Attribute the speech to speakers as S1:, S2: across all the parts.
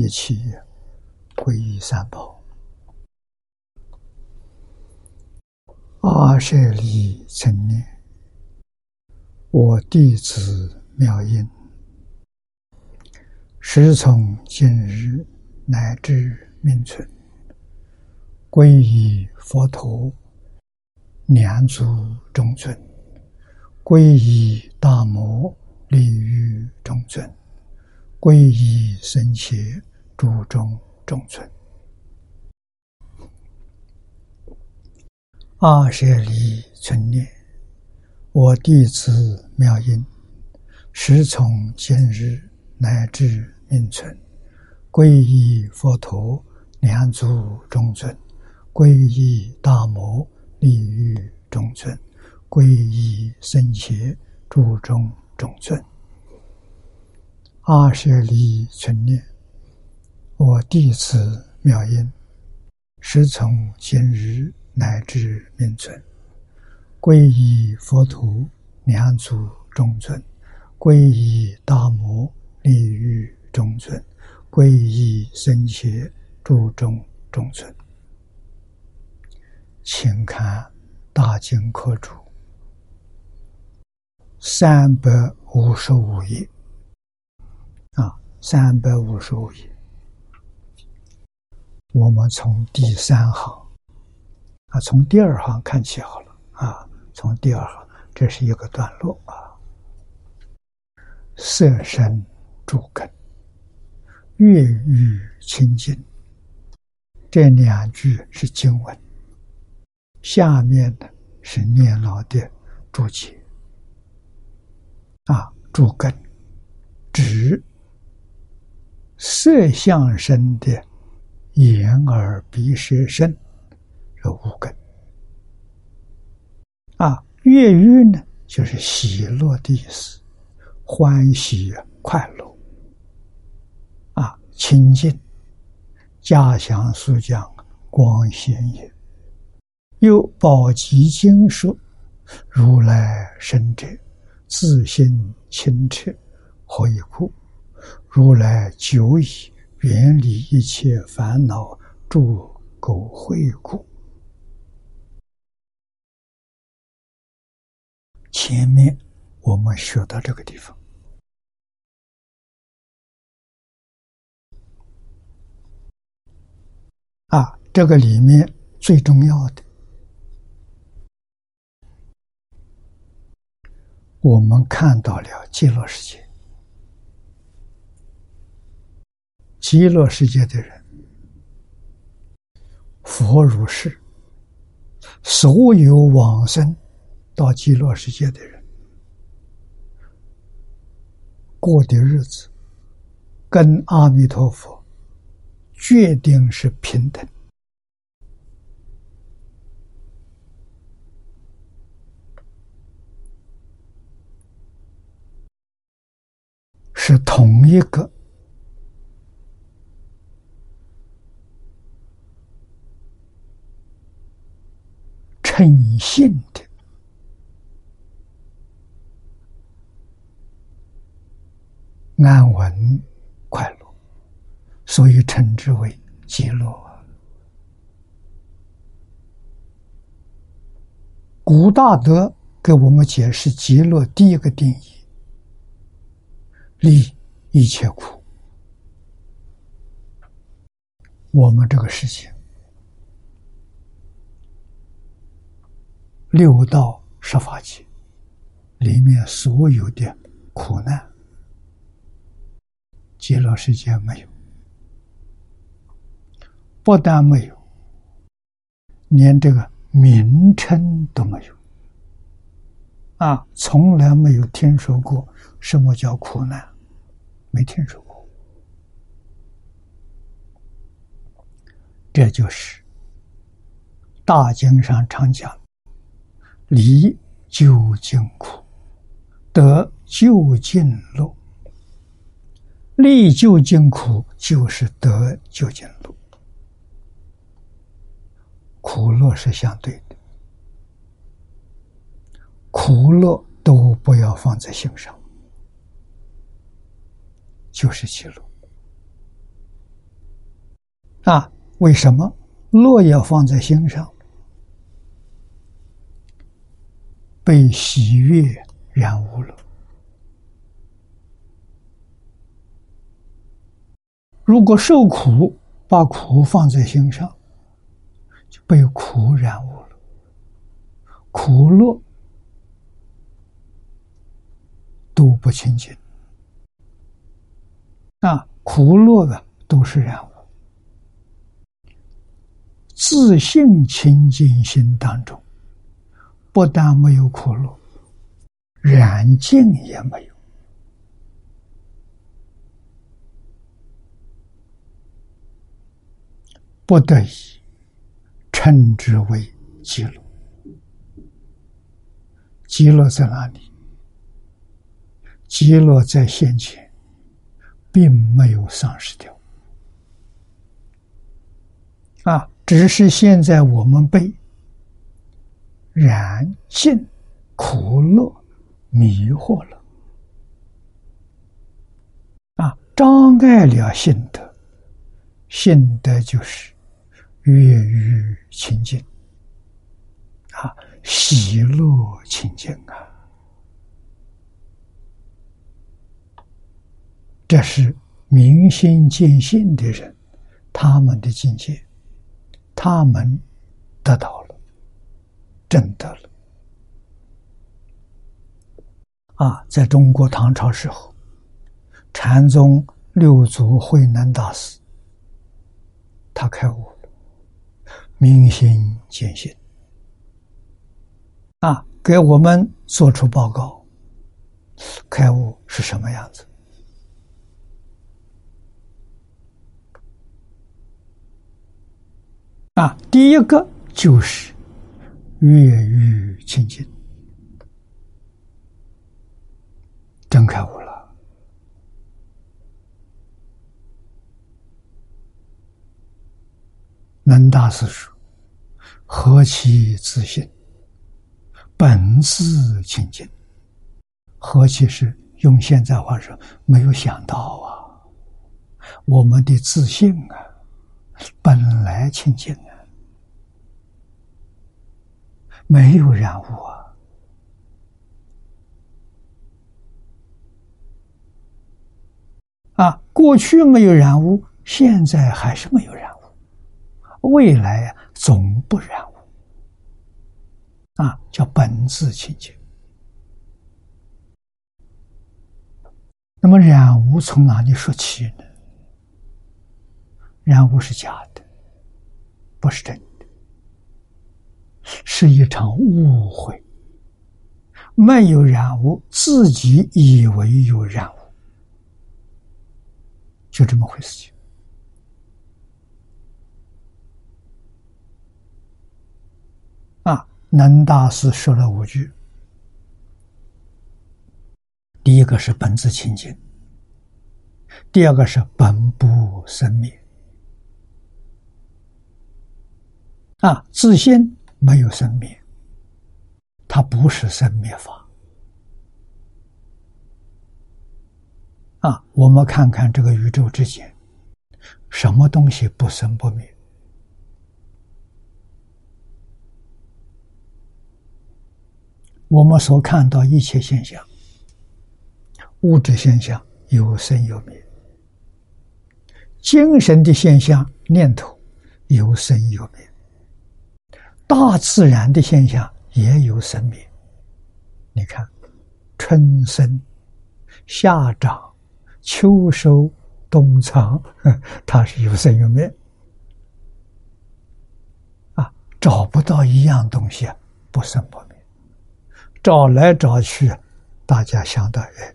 S1: 一起皈依三宝。阿舍利成念，我弟子妙音，时从今日。乃至命存，皈依佛陀，两足中尊；皈依大摩，利于中尊；皈依僧伽，诸中中尊。阿舍利存念，我弟子妙音，时从今日乃至命存。皈依佛陀，两足中尊；皈依大摩，利于中尊；皈依僧伽，诸中中尊。阿舍利存念，我弟子妙音，师从今日乃至命存，皈依佛陀，两足中尊；皈依大摩，利于中尊。皈依僧伽，诸中中尊，请看《大经科注》三百五十五页啊，三百五十五页。我们从第三行啊，从第二行看起好了啊，从第二行，这是一个段落啊，色身诸根。越欲清净，这两句是经文。下面的是念老的注解。啊，诸根指色相身的眼耳鼻舌身这五根。啊，越狱呢，就是喜乐的意思，欢喜快乐啊。清净，家祥书讲光显也。又宝积经说：“如来生者，自心清澈，何以故？如来久已远离一切烦恼，诸垢秽故。”前面我们学到这个地方。啊，这个里面最重要的，我们看到了极乐世界。极乐世界的人，佛如是，所有往生到极乐世界的人，过的日子，跟阿弥陀佛。决定是平等，是同一个诚信的安稳快乐。所以称之为极乐。古大德给我们解释极乐第一个定义：离一切苦。我们这个世界，六道十法界里面所有的苦难，极乐世界没有。不但没有，连这个名称都没有，啊，从来没有听说过什么叫苦难，没听说过。这就是大经上常讲：离究竟苦，得究竟乐。离究竟苦，就是得究竟乐。苦乐是相对的，苦乐都不要放在心上，就是其乐。啊，为什么乐要放在心上？被喜悦染污了。如果受苦，把苦放在心上，就被苦染污了。苦乐都不清净，啊，苦乐的都是染污。自信清净心当中，不但没有苦乐，染净也没有。不得已，称之为极乐。极乐在哪里？极乐在先前，并没有丧失掉。啊，只是现在我们被染尽苦乐迷惑了，啊，障碍了心德，心德就是。悦欲清净，啊，喜乐清净啊，这是明心见性的人，他们的境界，他们得到了，真得了。啊，在中国唐朝时候，禅宗六祖慧能大师，他开悟了。明心见性啊，给我们做出报告。开悟是什么样子？啊，第一个就是越狱清净，真开悟了。能大师说。何其自信，本自清净。何其是用现在话说，没有想到啊！我们的自信啊，本来清净啊，没有染污啊。啊，过去没有染污，现在还是没有染污，未来呀。总不染污啊，叫本自清净。那么染污从哪里说起呢？染污是假的，不是真的，是一场误会。没有染污，自己以为有染污，就这么回事情。啊南大师说了五句，第一个是本自清净，第二个是本不生灭。啊，自信没有生灭，它不是生灭法。啊，我们看看这个宇宙之间，什么东西不生不灭？我们所看到一切现象，物质现象有生有灭；精神的现象念头有生有灭；大自然的现象也有生灭。你看，春生、夏长、秋收、冬藏，它是有生有灭。啊，找不到一样东西不生不灭。找来找去，大家想到，哎，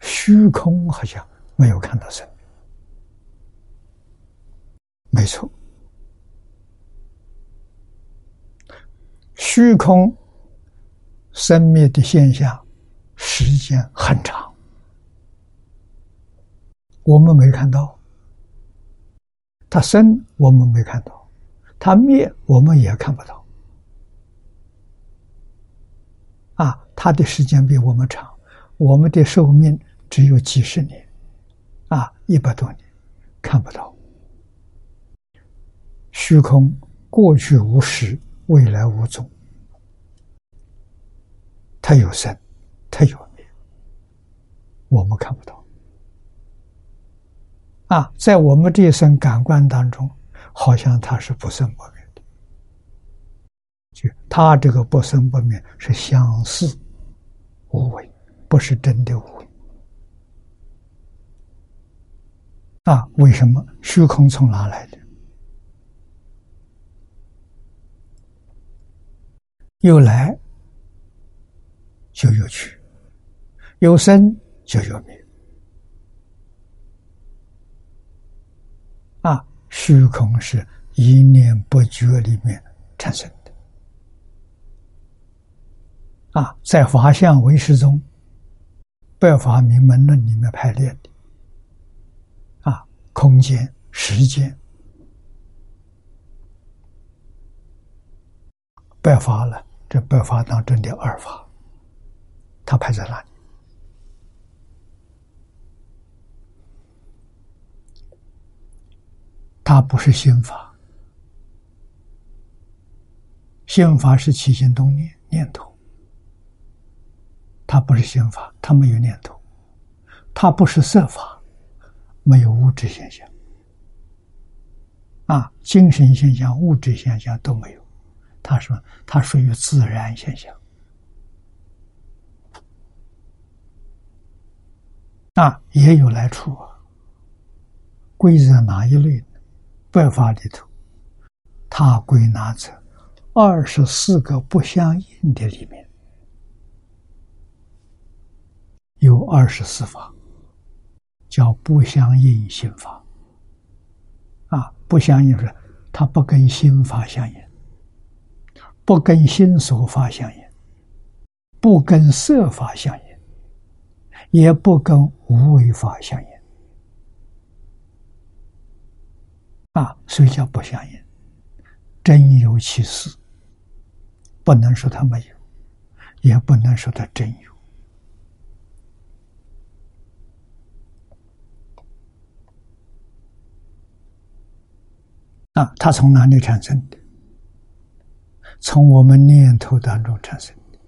S1: 虚空好像没有看到生命，没错，虚空生灭的现象时间很长，我们没看到；它生，我们没看到；它灭，我们也看不到。啊，它的时间比我们长，我们的寿命只有几十年，啊，一百多年，看不到。虚空过去无实，未来无踪，它有生，它有灭，我们看不到。啊，在我们这一生感官当中，好像它是不生不灭的。就它这个不生不灭是相似无为，不是真的无为。啊，为什么虚空从哪来的？有来就有去，有生就有灭。啊，虚空是一念不觉里面产生的。啊，在法相唯识中，百法明门论里面排列的。啊，空间、时间。百法了。这百法当中的二法，它排在哪里？它不是心法，心法是起心动念念头，它不是心法，它没有念头，它不是色法，没有物质现象，啊，精神现象、物质现象都没有。他说：“它属于自然现象，那也有来处啊。归在哪一类呢？百法里头，它归纳在二十四个不相应的里面，有二十四法，叫不相应心法。啊，不相应是它不跟心法相应。”不跟心所法相应，不跟色法相应，也不跟无为法相应，啊，所以叫不相应。真有其事，不能说它没有，也不能说它真有。啊，它从哪里产生的？从我们念头当中产生的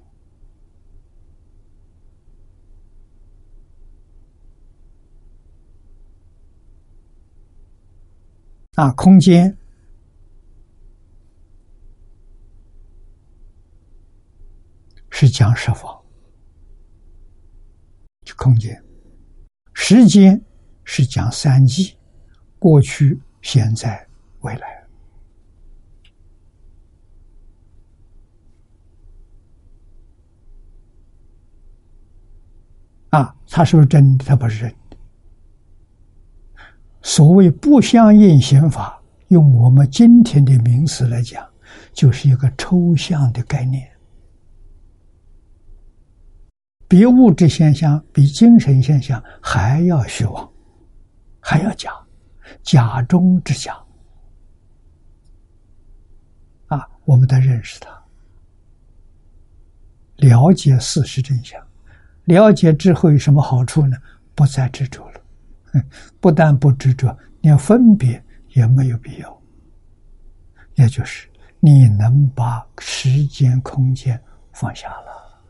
S1: 啊，空间是讲十方，空间；时间是讲三际，过去、现在、未来。啊，它是不是真的？它不是真的。所谓不相应刑法，用我们今天的名词来讲，就是一个抽象的概念，比物质现象、比精神现象还要虚妄，还要假，假中之假。啊，我们得认识它，了解事实真相。了解之后有什么好处呢？不再执着了，不但不执着，连分别也没有必要。也就是你能把时间、空间放下了。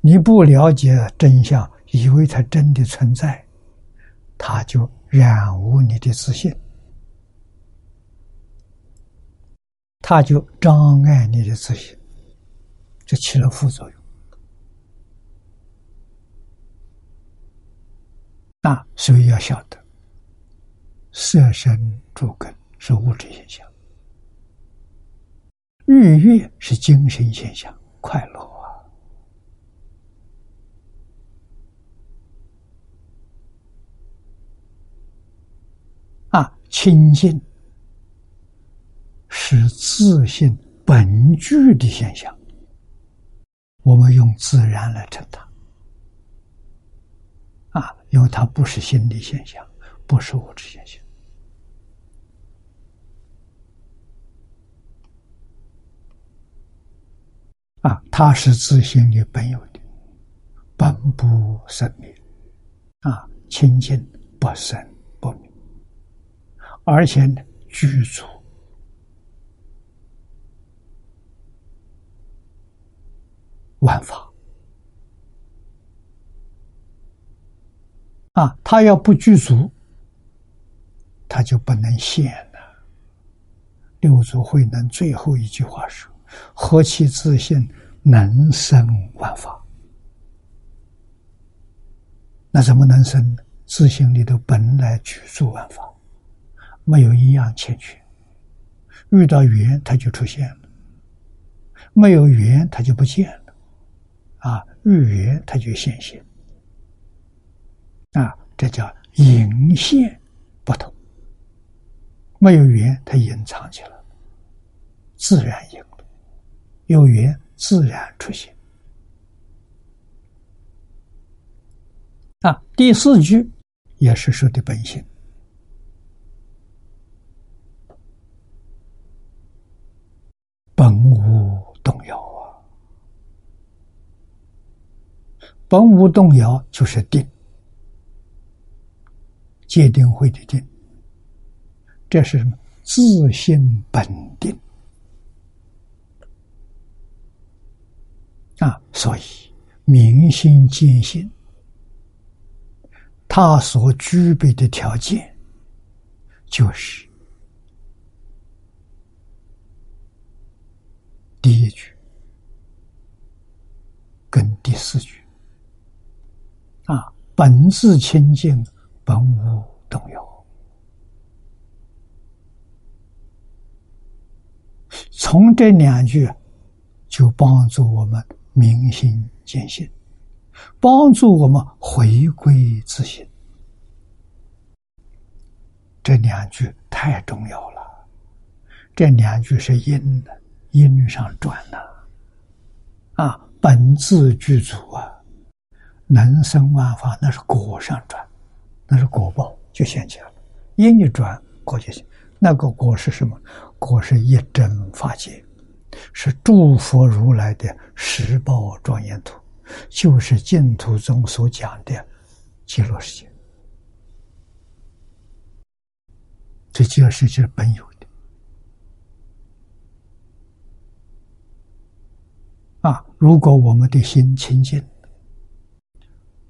S1: 你不了解真相，以为它真的存在，它就染污你的自信，它就障碍你的自信。这起了副作用，那所以要晓得，色身诸根是物质现象，愉悦是精神现象，快乐啊，啊，清净是自信本具的现象。我们用自然来称它，啊，因为它不是心理现象，不是物质现象。啊，它是自性里本有的，本不生灭，啊，清净不生不灭，而且呢，具足万法。啊，他要不具足，他就不能现了。六祖慧能最后一句话说。何其自信，能生万法？那怎么能生呢？自信里头本来具足万法，没有一样欠缺。遇到缘，它就出现了；没有缘，它就不见了。啊，遇缘，它就现现。啊，这叫隐现不同。没有缘，它隐藏起来，自然隐。有缘自然出现。啊，第四句也是说的本性，本无动摇啊，本无动摇就是定，界定会的定，这是什么？自信本定。啊，所以明心见性，他所具备的条件，就是第一句跟第四句。本自清净，本无动摇。从这两句，就帮助我们。明心见性，帮助我们回归自信。这两句太重要了。这两句是因的，因上转的。啊，本自具足，能生万法，那是果上转，那是果报就现起来了。因一转，果就现。那个果是什么？果是一真法界。是诸佛如来的十报庄严图，就是净土中所讲的极乐世界。这极乐世界本有的啊！如果我们的心清净，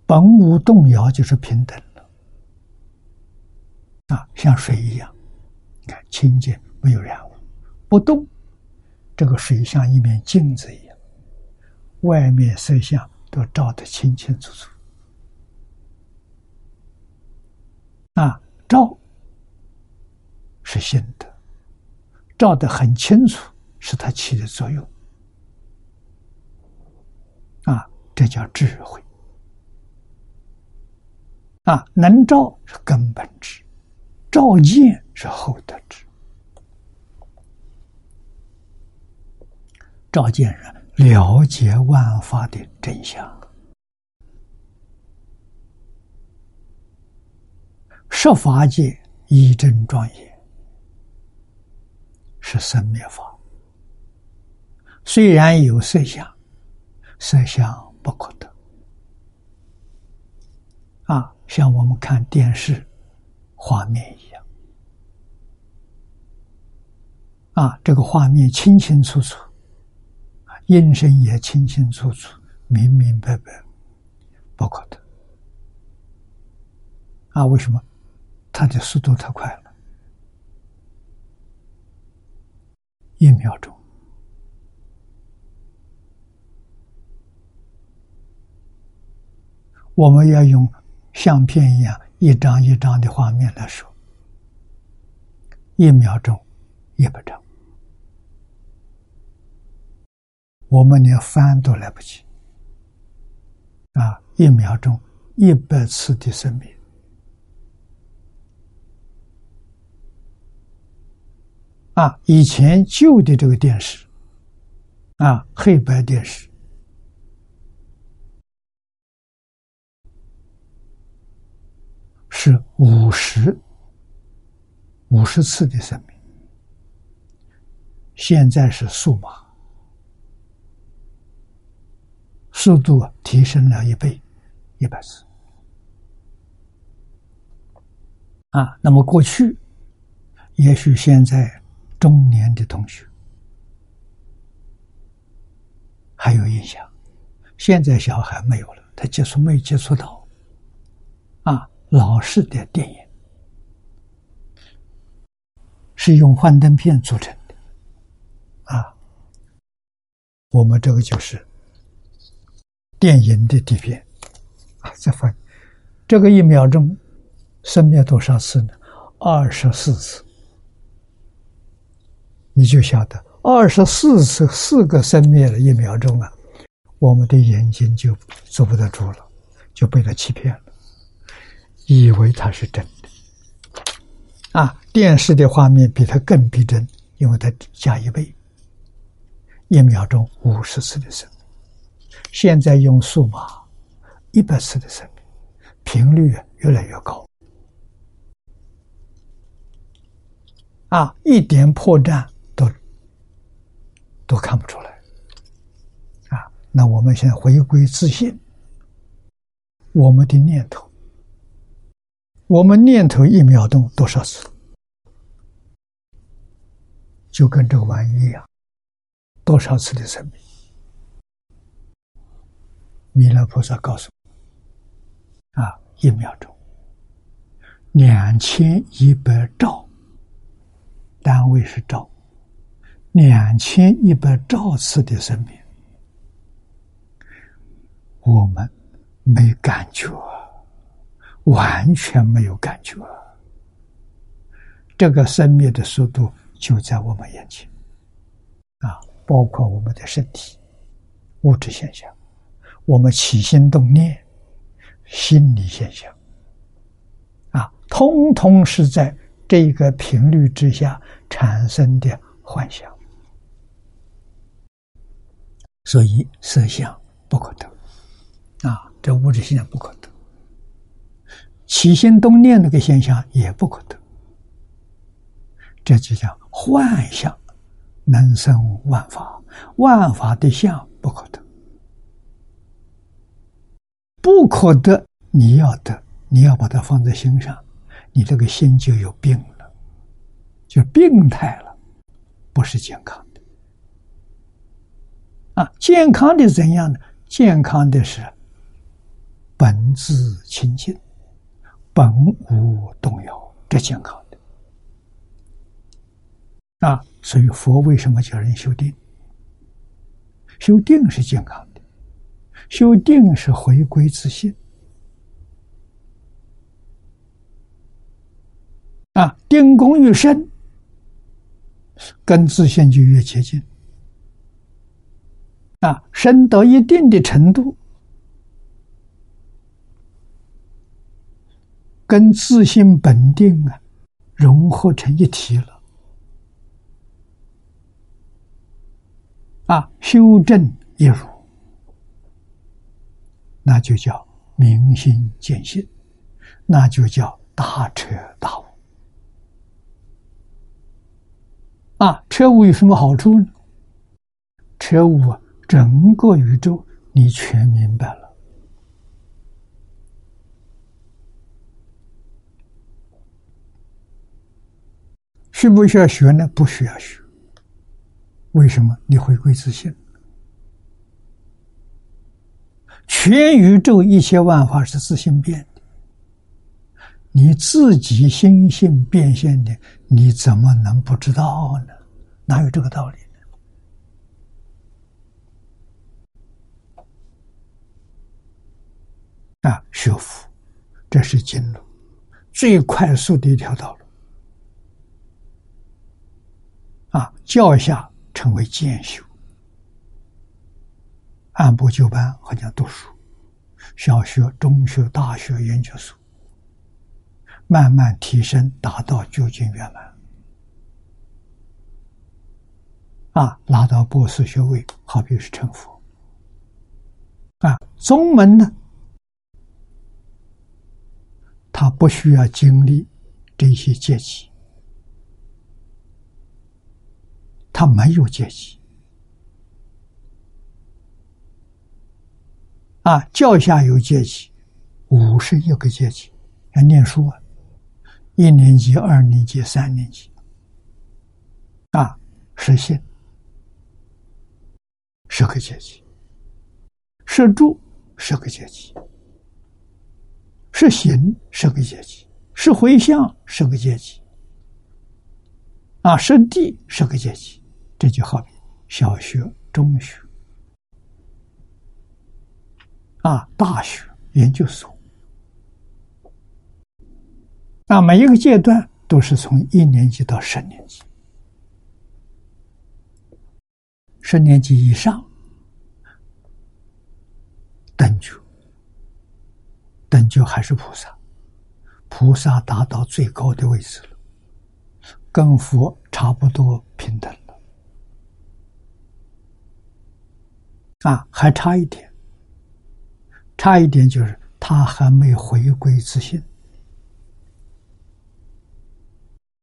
S1: 本无动摇，就是平等了啊，像水一样，你看清净，没有染污，不动。这个水像一面镜子一样，外面色相都照得清清楚楚。啊，照是心的，照得很清楚，是它起的作用。啊，这叫智慧。啊，能照是根本智，照见是后得智。照见人了解万法的真相，十法界一真庄严，是生灭法。虽然有色相，色相不可得。像我们看电视画面一样，啊，这个画面清清楚楚。音声也清清楚楚、明明白白，不可得。啊，为什么？它的速度太快了，一秒钟。我们要用相片一样一张一张的画面来说，一秒钟一百张。我们连翻都来不及，啊！一秒钟一百次的生命，啊！以前旧的这个电视，啊，黑白电视，是五十五十次的生命，现在是数码，速度提升了一倍，一百次。啊，那么过去，也许现在中年的同学还有印象，现在小孩没有了，他接触没接触到，老式的电影是用幻灯片组成的，啊，我们这个就是电影的底片，啊，再翻这个一秒钟。生灭多少次呢？二十四次，你就晓得二十四次四个生灭了一秒钟啊，我们的眼睛就坐不得住了，就被他欺骗了，以为它是真的。啊，电视的画面比它更逼真，因为它加一倍，一秒钟五十次的生命，现在用数码一百次的生命，频率越来越高。啊，一点破绽都都看不出来，啊，那我们现在回归自信，我们的念头，我们念头一秒钟多少次，就跟这个玩意一样，多少次的生命？弥勒菩萨告诉，啊，一秒钟两千一百兆。单位是兆，两千一百兆次的生命，我们没感觉，完全没有感觉。这个生灭的速度就在我们眼前，啊，包括我们的身体、物质现象，我们起心动念、心理现象，啊，通通是在。这个频率之下产生的幻想，所以色相不可得啊，这物质现象不可得，起心动念那个现象也不可得，这就叫幻象能生万法，万法的相不可得，不可得，你要得，你要把它放在心上。你这个心就有病了，就病态了，不是健康的。啊，健康的怎样呢？健康的是本自清净，本无动摇，这健康的。啊，所以佛为什么叫人修定？修定是健康的，修定是回归自信。啊，定功越深，跟自信就越接近。啊，深到一定的程度，跟自信本定啊融合成一体了。啊，修正一如，那就叫明心见性，那就叫大彻大悟。啊，彻悟有什么好处呢？彻悟啊，整个宇宙你全明白了。需不需要学呢？不需要学。为什么？你回归自信。全宇宙一切万法是自性变的，你自己心性变现的。你怎么能不知道呢？哪有这个道理呢？啊，学佛，这是经路，最快速的一条道路。啊，教下成为渐修，按部就班，好像读书，小学、中学、大学、研究所。慢慢提升，达到究竟圆满，啊，拿到博士学位，好比是成佛。啊，宗门呢，他不需要经历这些阶级，他没有阶级。啊，教下有阶级，五十一个阶级，要念书啊，一年级、二年级、三年级，啊，实信十个阶级，是住十个阶级，是行十个阶级，是回向十个阶级，啊，是地十个阶级，这就好比小学、中学。啊，大学、研究所，那，每一个阶段都是从一年级到十年级，十年级以上等觉，等觉还是菩萨，菩萨达到最高的位置了，跟佛差不多平等了，啊，还差一点。差一点就是他还没回归自信，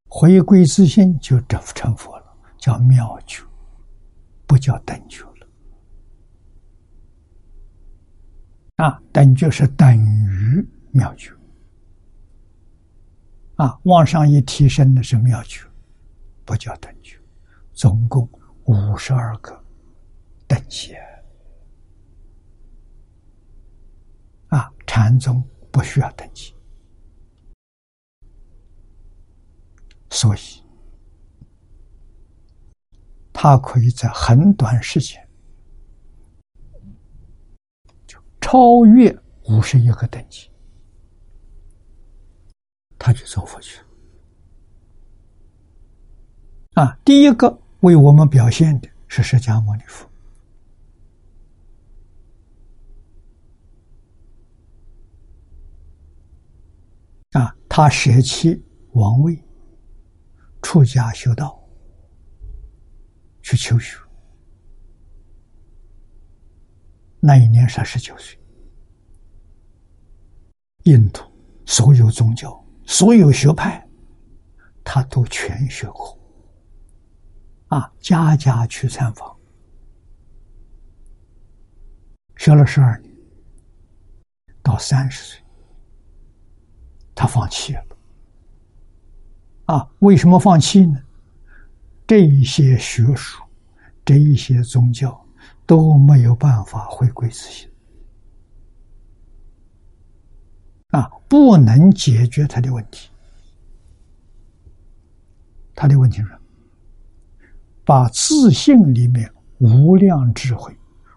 S1: 回归自信就成佛了，叫妙觉，不叫等觉了。啊，等觉是等于妙觉，啊，往上一提升的是妙觉，不叫等觉。总共五十二个等级。啊，禅宗不需要等级，所以他可以在很短时间就超越五十一个等级，他就走佛去了。啊，第一个为我们表现的是释迦牟尼佛。啊，他舍弃王位，出家修道，去求学。那一年三十九岁，印度所有宗教、所有学派，他都全学过。啊，家家去参访，学了十二年，到三十岁。他放弃了，啊？为什么放弃呢？这一些学术，这一些宗教都没有办法回归自信，啊，不能解决他的问题。他的问题是：把自信里面无量智慧、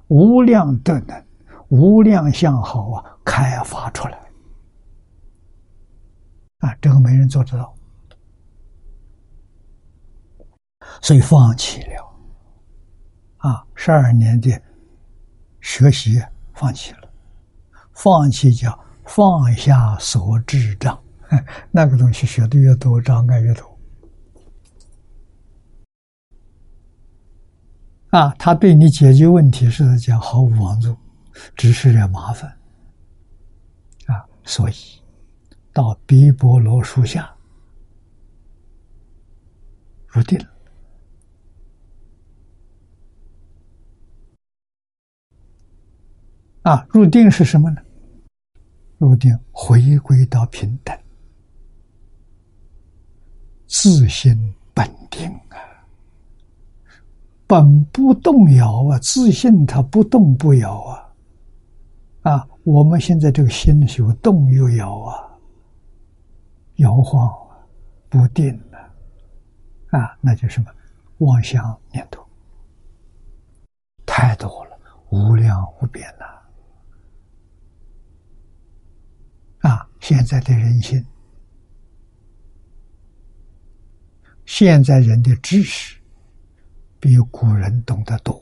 S1: 无量德能、无量相好啊，开发出来。啊，这个没人做得到，所以放弃了。啊，十二年的学习放弃了，放弃叫放下所智障，那个东西学的越多，障碍越多。啊，他对你解决问题是讲毫无帮助，只是点麻烦。啊，所以。到碧波罗树下入定啊！入定是什么呢？入定回归到平等，自心本定啊，本不动摇啊，自信它不动不摇啊！啊，我们现在这个心是有动又摇啊。摇晃不定了，啊，那就什么妄想念头太多了，无量无边了，啊！现在的人心，现在人的知识比古人懂得多，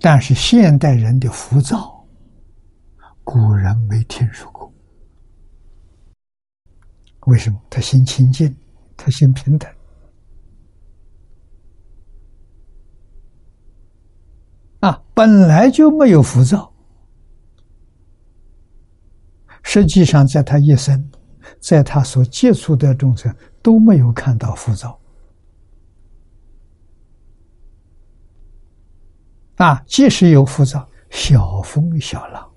S1: 但是现代人的浮躁。古人没听说过，为什么？他心清净，他心平等啊，本来就没有浮躁实际上，在他一生，在他所接触的众生都没有看到浮躁。啊，即使有浮躁，小风小浪，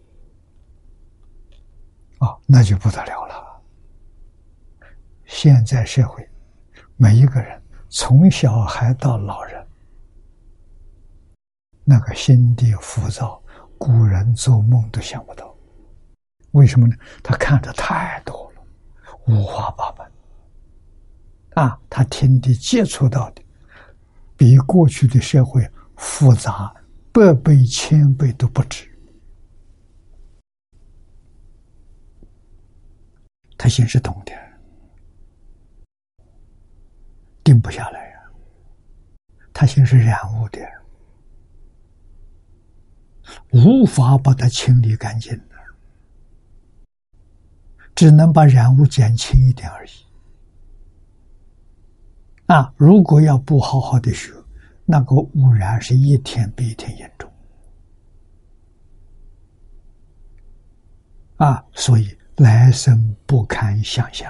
S1: 啊，那就不得了了。现在社会，每一个人从小孩到老人，那个心地浮躁，古人做梦都想不到。为什么呢？他看的太多了，五花八门。啊，他听的、接触到的，比过去的社会复杂百倍、千倍都不止。他心是动的。定不下来呀，他心是染污的，无法把它清理干净的，只能把染污减轻一点而已。啊，如果要不好好的学，那个污染是一天比一天严重。啊，所以来生不堪想象。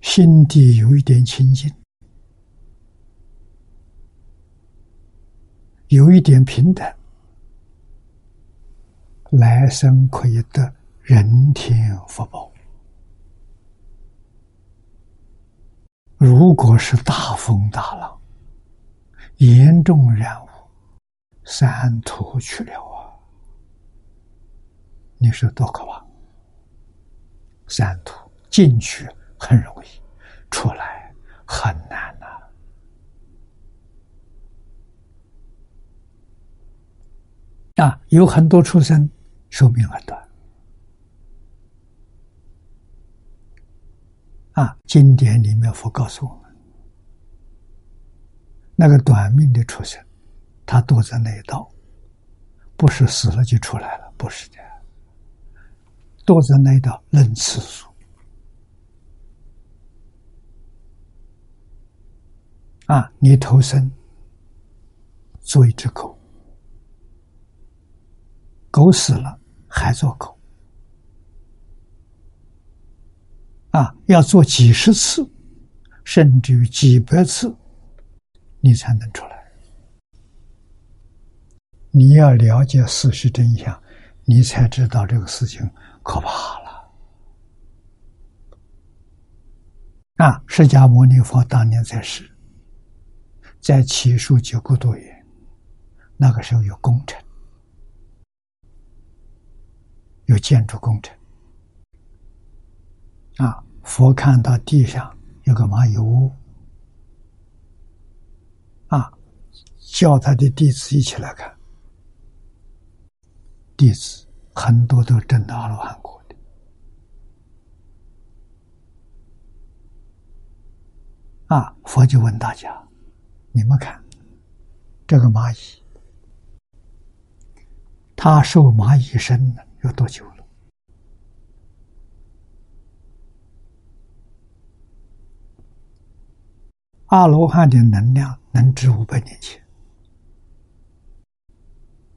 S1: 心底有一点清净，有一点平等，来生可以得人天福报。如果是大风大浪，严重染污，三途去了啊！你说多可怕？三途进去很容易。出来很难呐！啊，有很多畜生寿命很短。啊，经典里面佛告诉我们，那个短命的畜生，他躲在那一道，不是死了就出来了，不是的，躲在那一道论次数。啊！你投生做一只狗，狗死了还做狗，啊！要做几十次，甚至于几百次，你才能出来。你要了解事实真相，你才知道这个事情可怕了。啊！释迦牟尼佛当年在世。在起数九个多月，那个时候有工程，有建筑工程。啊，佛看到地上有个蚂蚁窝，啊，叫他的弟子一起来看。弟子很多都证到阿罗汉果的。啊，佛就问大家。你们看，这个蚂蚁，它受蚂蚁身有多久了？阿罗汉的能量能值五百年前，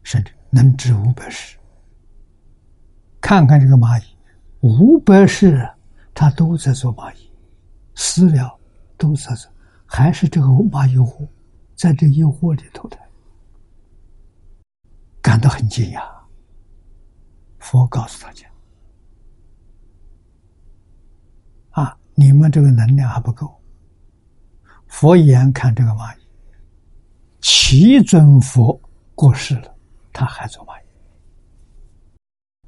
S1: 甚至能值五百世。看看这个蚂蚁，五百世，它都在做蚂蚁，饲料都在做。还是这个蚂蚁窝，在这一窝里头的，感到很惊讶。佛告诉大家：“啊，你们这个能量还不够。”佛眼看这个蚂蚁，七尊佛过世了，他还做蚂蚁。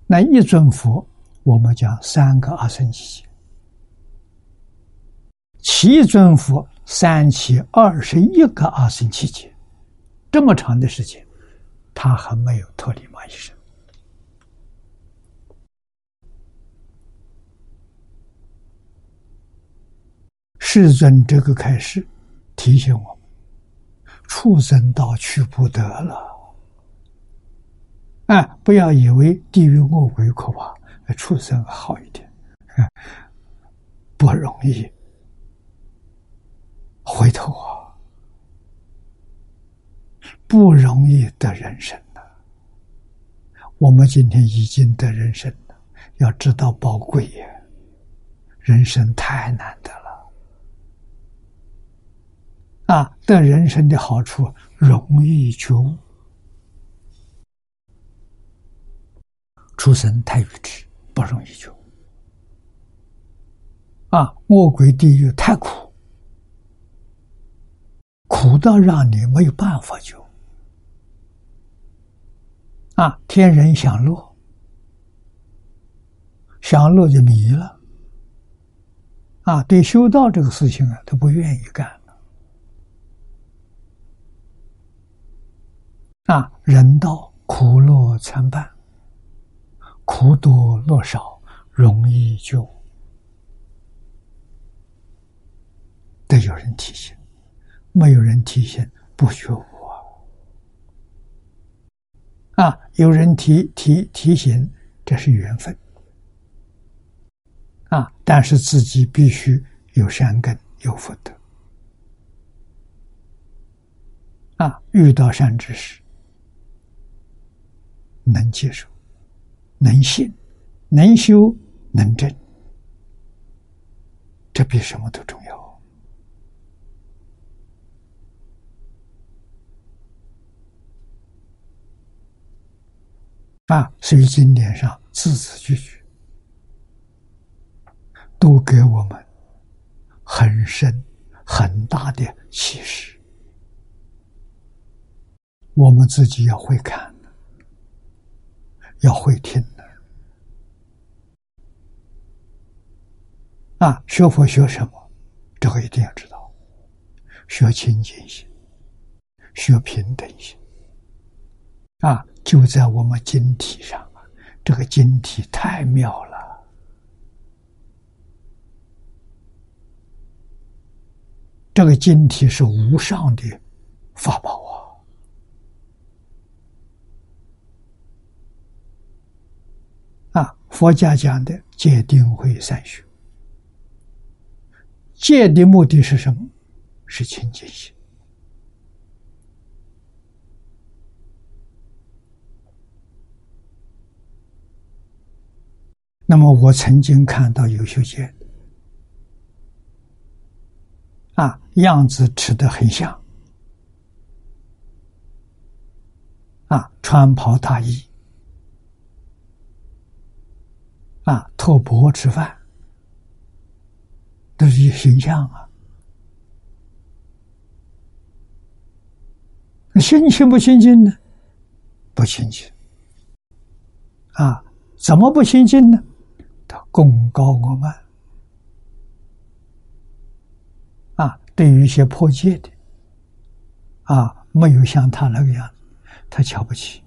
S1: 那一尊佛，我们讲三个阿僧祇劫，七尊佛。三七二十一个阿僧祇劫，这么长的时间，他还没有脱离蚂蚁身。世尊这个开始提醒我们：畜生道去不得了。啊，不要以为地狱恶鬼可怕，畜生好一点，不容易。回头啊，不容易得人生的。我们今天已经得人生了，要知道宝贵呀，人生太难得了。啊，得人生的好处容易觉悟，出生太愚痴，不容易觉悟。啊，恶鬼地狱太苦，苦到让你没有办法救。啊，天人享乐，享乐就迷了。啊，对修道这个事情啊，他不愿意干了。啊，人道苦乐参半，苦多乐少，容易就。得有人提醒，没有人提醒，不觉悟啊！啊，有人提提提醒，这是缘分啊！但是自己必须有善根，有福德啊！遇到善知识，能接受，能信，能修，能证，这比什么都重要。啊，所以经典上字字句句都给我们很深很大的启示。我们自己要会看，要会听的。啊，学佛学什么？这个一定要知道。学清净心，学平等心。啊。就在我们晶体上啊，这个晶体太妙了。这个晶体是无上的法宝啊！啊，佛家讲的戒定慧三学，戒的目的是什么？是清净心。那么我曾经看到有修戒啊，样子吃的很像啊，穿袍大衣啊，托钵吃饭，都是形象啊。心清不清净呢？不清净啊？怎么不清净呢？他功高我慢啊！对于一些破戒的啊，没有像他那个样子，他瞧不起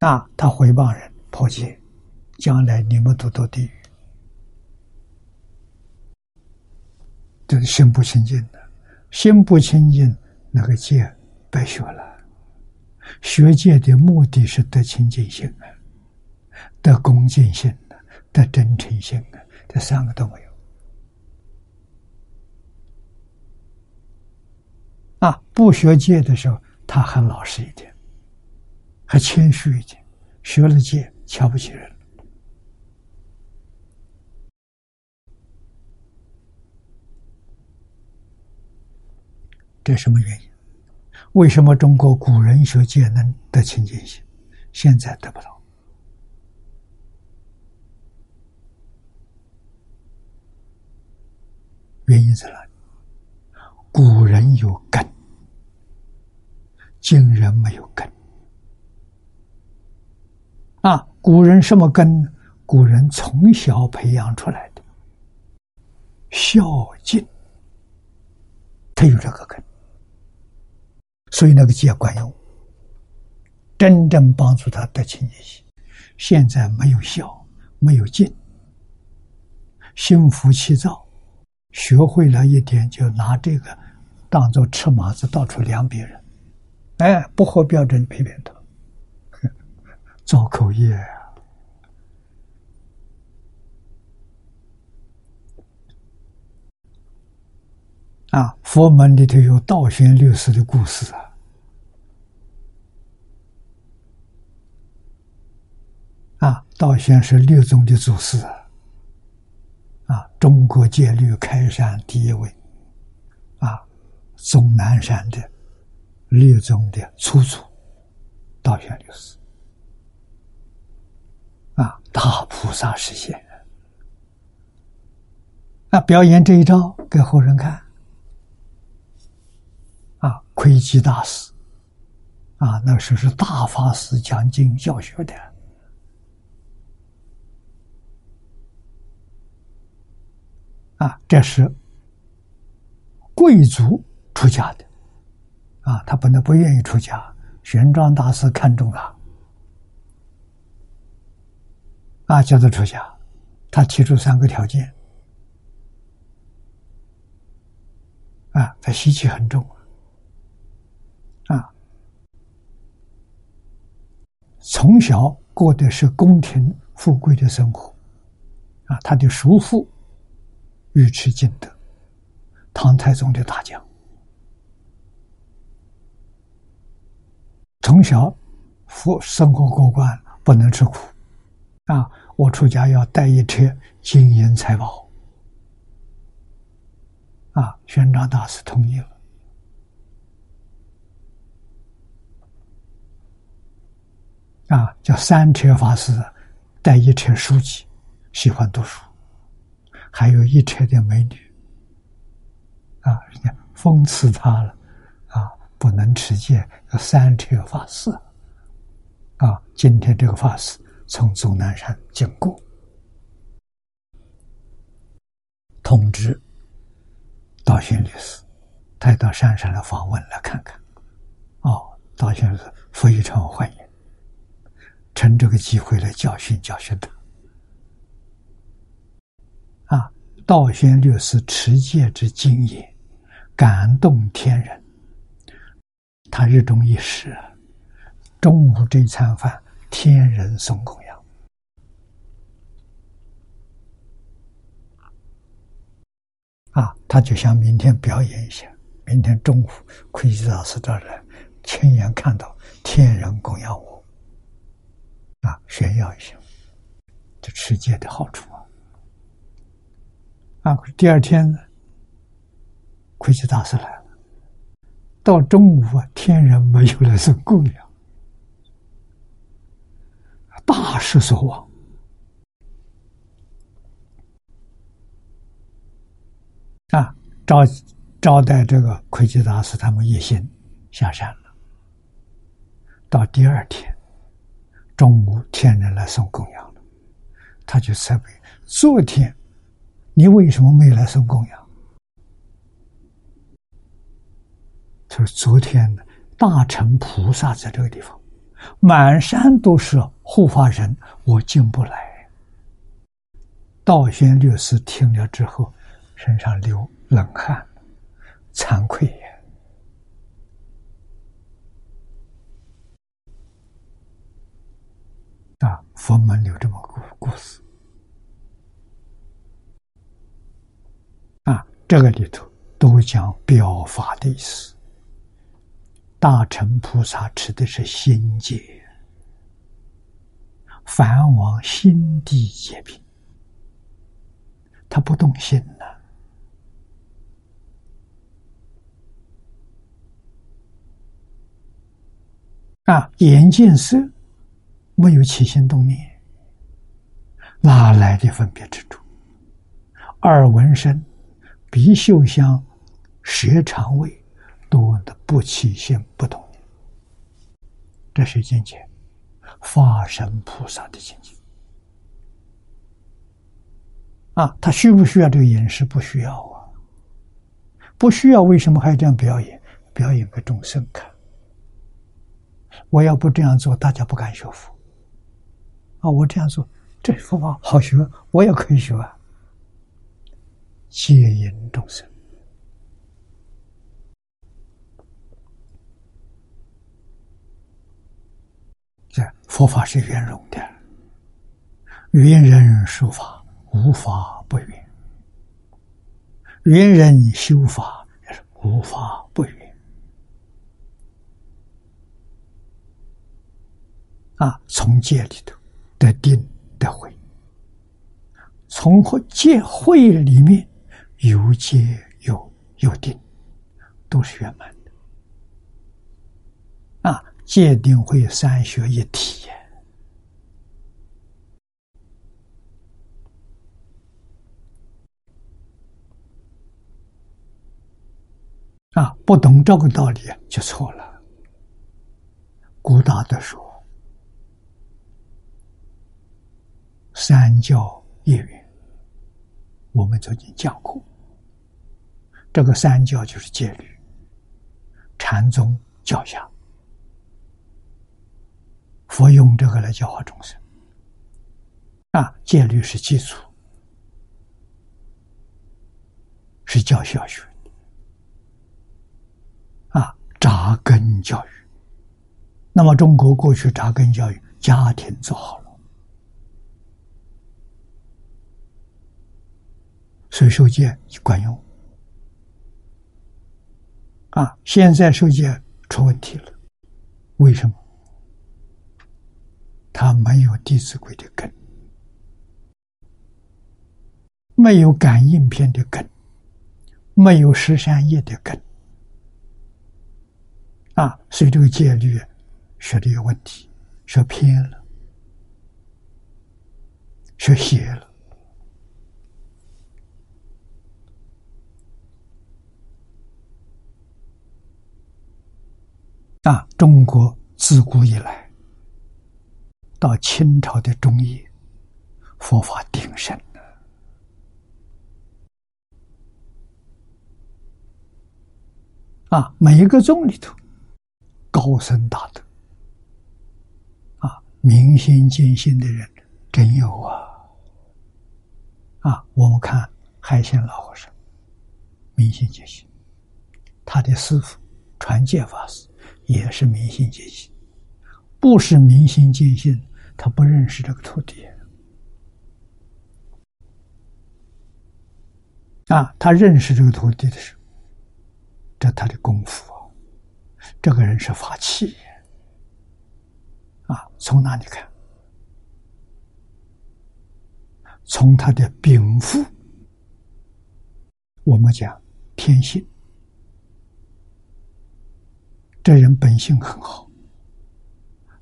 S1: 啊！他回报人破戒，将来你们都堕地狱，这是心不清净的，心不清净，那个戒白学了。学戒的目的是得清净心啊，得恭敬心啊，得真诚心啊，这三个都没有。啊，不学戒的时候，他还老实一点，还谦虚一点；学了戒，瞧不起人。这什么原因？为什么中国古人学戒能得清净心，现在得不到？原因在哪里？古人有根，今人没有根。啊，古人什么根？古人从小培养出来的孝敬，他有这个根。所以那个戒管用，真正帮助他得清净心。现在没有孝，没有敬，心浮气躁，学会了一点就拿这个当做尺码子到处量别人，哎，不合标准批评他，造口业啊！啊，佛门里头有道玄六师的故事啊。啊，道玄是六宗的祖师啊，啊，中国戒律开山第一位，啊，终南山的六宗的初祖，道玄律师，啊，大菩萨实现，啊，表演这一招给后人看，啊，窥基大师，啊，那时候是大法师讲经教学的。啊，这是贵族出家的，啊，他本来不愿意出家，玄奘大师看中了，啊，叫他出家，他提出三个条件，啊，他习气很重，啊，从小过的是宫廷富贵的生活，啊，他的叔父。尉迟敬德，唐太宗的大将，从小富生活过惯，不能吃苦，啊！我出家要带一车金银财宝，啊！玄奘大师同意了，啊！叫三车法师带一车书籍，喜欢读书。还有一车的美女，啊，人家讽刺他了，啊，不能持戒，要三车法师，啊，今天这个法师从终南山经过，通知道玄律师，带到山上来访问来看看，哦，道玄律师非常欢迎，趁这个机会来教训教训他。啊，道宣律师持戒之精也，感动天人。他日中一时，中午这餐饭，天人送供养。啊，他就想明天表演一下，明天中午奎基老师这来，亲眼看到天人供养我，啊，炫耀一下，这持戒的好处啊。啊！第二天呢，魁吉大师来了。到中午啊，天人没有来送供养，大失所望。啊，招招待这个魁吉大师他们一行下山了。到第二天中午，天人来送供养了，他就责备昨天。你为什么没来送供养？他说：“昨天大乘菩萨在这个地方，满山都是护法人，我进不来。”道宣律师听了之后，身上流冷汗，惭愧呀！啊，佛门有这么个故事。啊这个里头都讲表法的意思。大乘菩萨持的是心戒，梵王心地戒品，他不动心呢。啊，眼见色没有起心动念，哪来的分别之处？耳闻声。鼻嗅香，舌尝味，多的不起心不动，这是境界，法身菩萨的境界。啊，他需不需要这个饮食？不需要啊，不需要。为什么还要这样表演？表演给众生看。我要不这样做，大家不敢学佛。啊，我这样做，这佛法好学，我也可以学啊。戒引众生，这佛法是圆融的，圆人说法，无法不圆；圆人修法，也是无法不圆。啊，从戒里头得定得慧，从戒慧里面有戒有有定，都是圆满戒定慧三学一体。啊，不懂这个道理就错了。古大德说：“三教一缘。”我们曾经讲过，这个三教就是戒律、禅宗教下，佛用这个来教化众生。啊，戒律是基础，是教小学啊。扎根教育，那么中国过去扎根教育，家庭做好了，所以受戒管用。啊，现在受戒出问题了，为什么？他没有《弟子规》的根，没有感应篇的根，没有十三页的根。啊，所以这个戒律学的有问题，学偏了，学邪了。啊，中国自古以来到清朝的中叶，佛法鼎盛的啊，每一个宗里头。高僧大德啊，明心见性的人真有啊！啊，我们看海鲜老和尚，明心见性，他的师傅传戒法师也是明心见性，不是明心见性，他不认识这个徒弟啊，他认识这个徒弟的时候，这他的功夫。这个人是法器啊！从哪里看？从他的禀赋，我们讲天性，这人本性很好，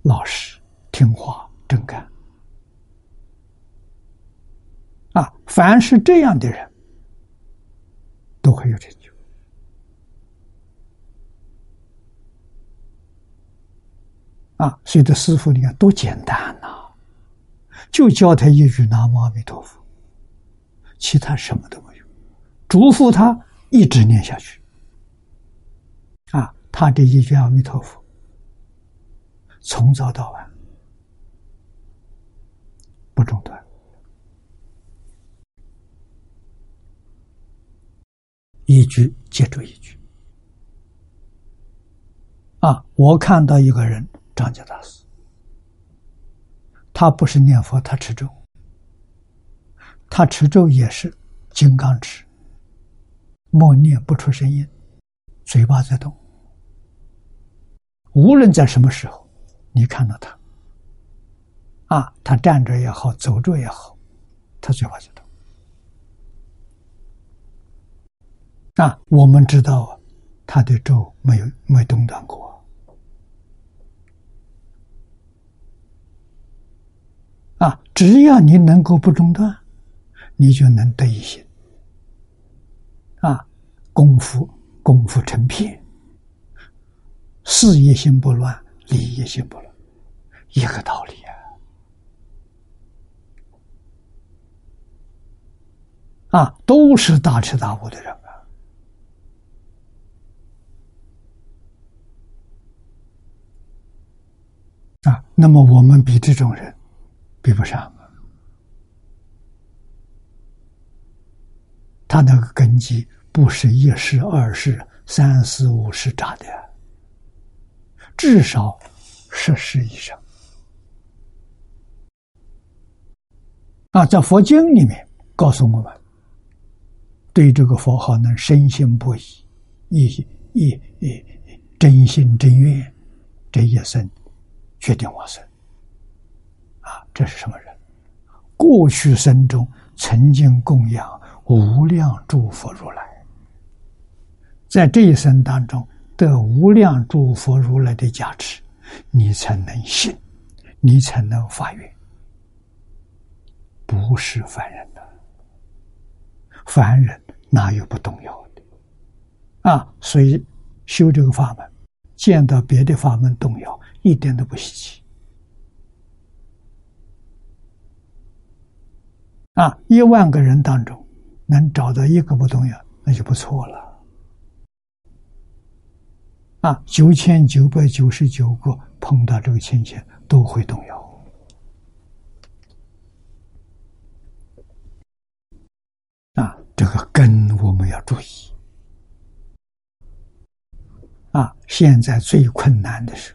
S1: 老实、听话、正干啊！凡是这样的人，都会有成就。啊，所以这师傅你看多简单呐，就教他一句“南无阿弥陀佛”，其他什么都没有，嘱咐他一直念下去。啊，他这一句“阿弥陀佛”，从早到晚不中断，一句接着一句。啊，我看到一个人。张家大师，他不是念佛，他持咒，他持咒也是金刚持，默念不出声音，嘴巴在动。无论在什么时候，你看到他，啊，他站着也好，走着也好，他嘴巴就动。啊，我们知道他的咒没有没中断过。啊，只要你能够不中断，你就能得一心。啊，功夫功夫成片，事业心不乱，利益心不乱，一个道理啊！都是大彻大悟的人啊！啊，那么我们比这种人。比不上，他那个根基不是一世、二世、三世、五世扎的，至少十世以上。啊，在佛经里面告诉我们，对这个佛号能深信不疑，一一一真心真愿，这一生决定往生。啊，这是什么人？过去生中曾经供养无量诸佛如来，在这一生当中得无量诸佛如来的加持，你才能信，你才能发愿。不是凡人的，凡人哪有不动摇的？啊，所以修这个法门，见到别的法门动摇，一点都不稀奇。啊，一万个人当中能找到一个不动摇，那就不错了。啊，九千九百九十九个碰到这个情形都会动摇啊。这个根注意啊！现在最困难的是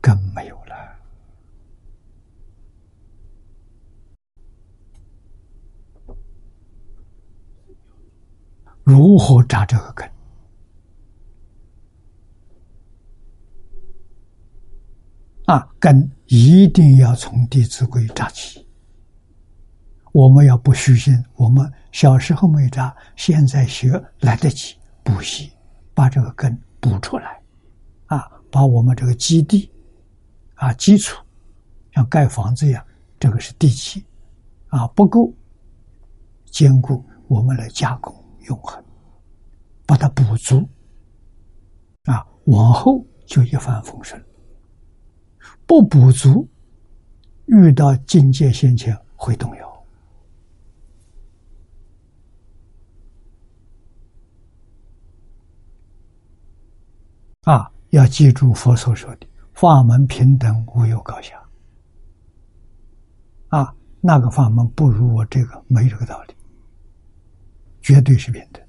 S1: 根没有了，如何扎这个根？啊，根一定要从《弟子规》扎起。我们要不虚心，我们小时候没扎，现在学来得及补习，把这个根补出来，啊，把我们这个基地，啊，基础，像盖房子一样，这个是地基，啊，不够坚固，我们来加工永恒，把它补足，啊，往后就一帆风顺。不补足，遇到境界现前会动摇。啊，要记住佛所说的“法门平等，无有高下”。啊，那个法门不如我这个，没这个道理，绝对是平等。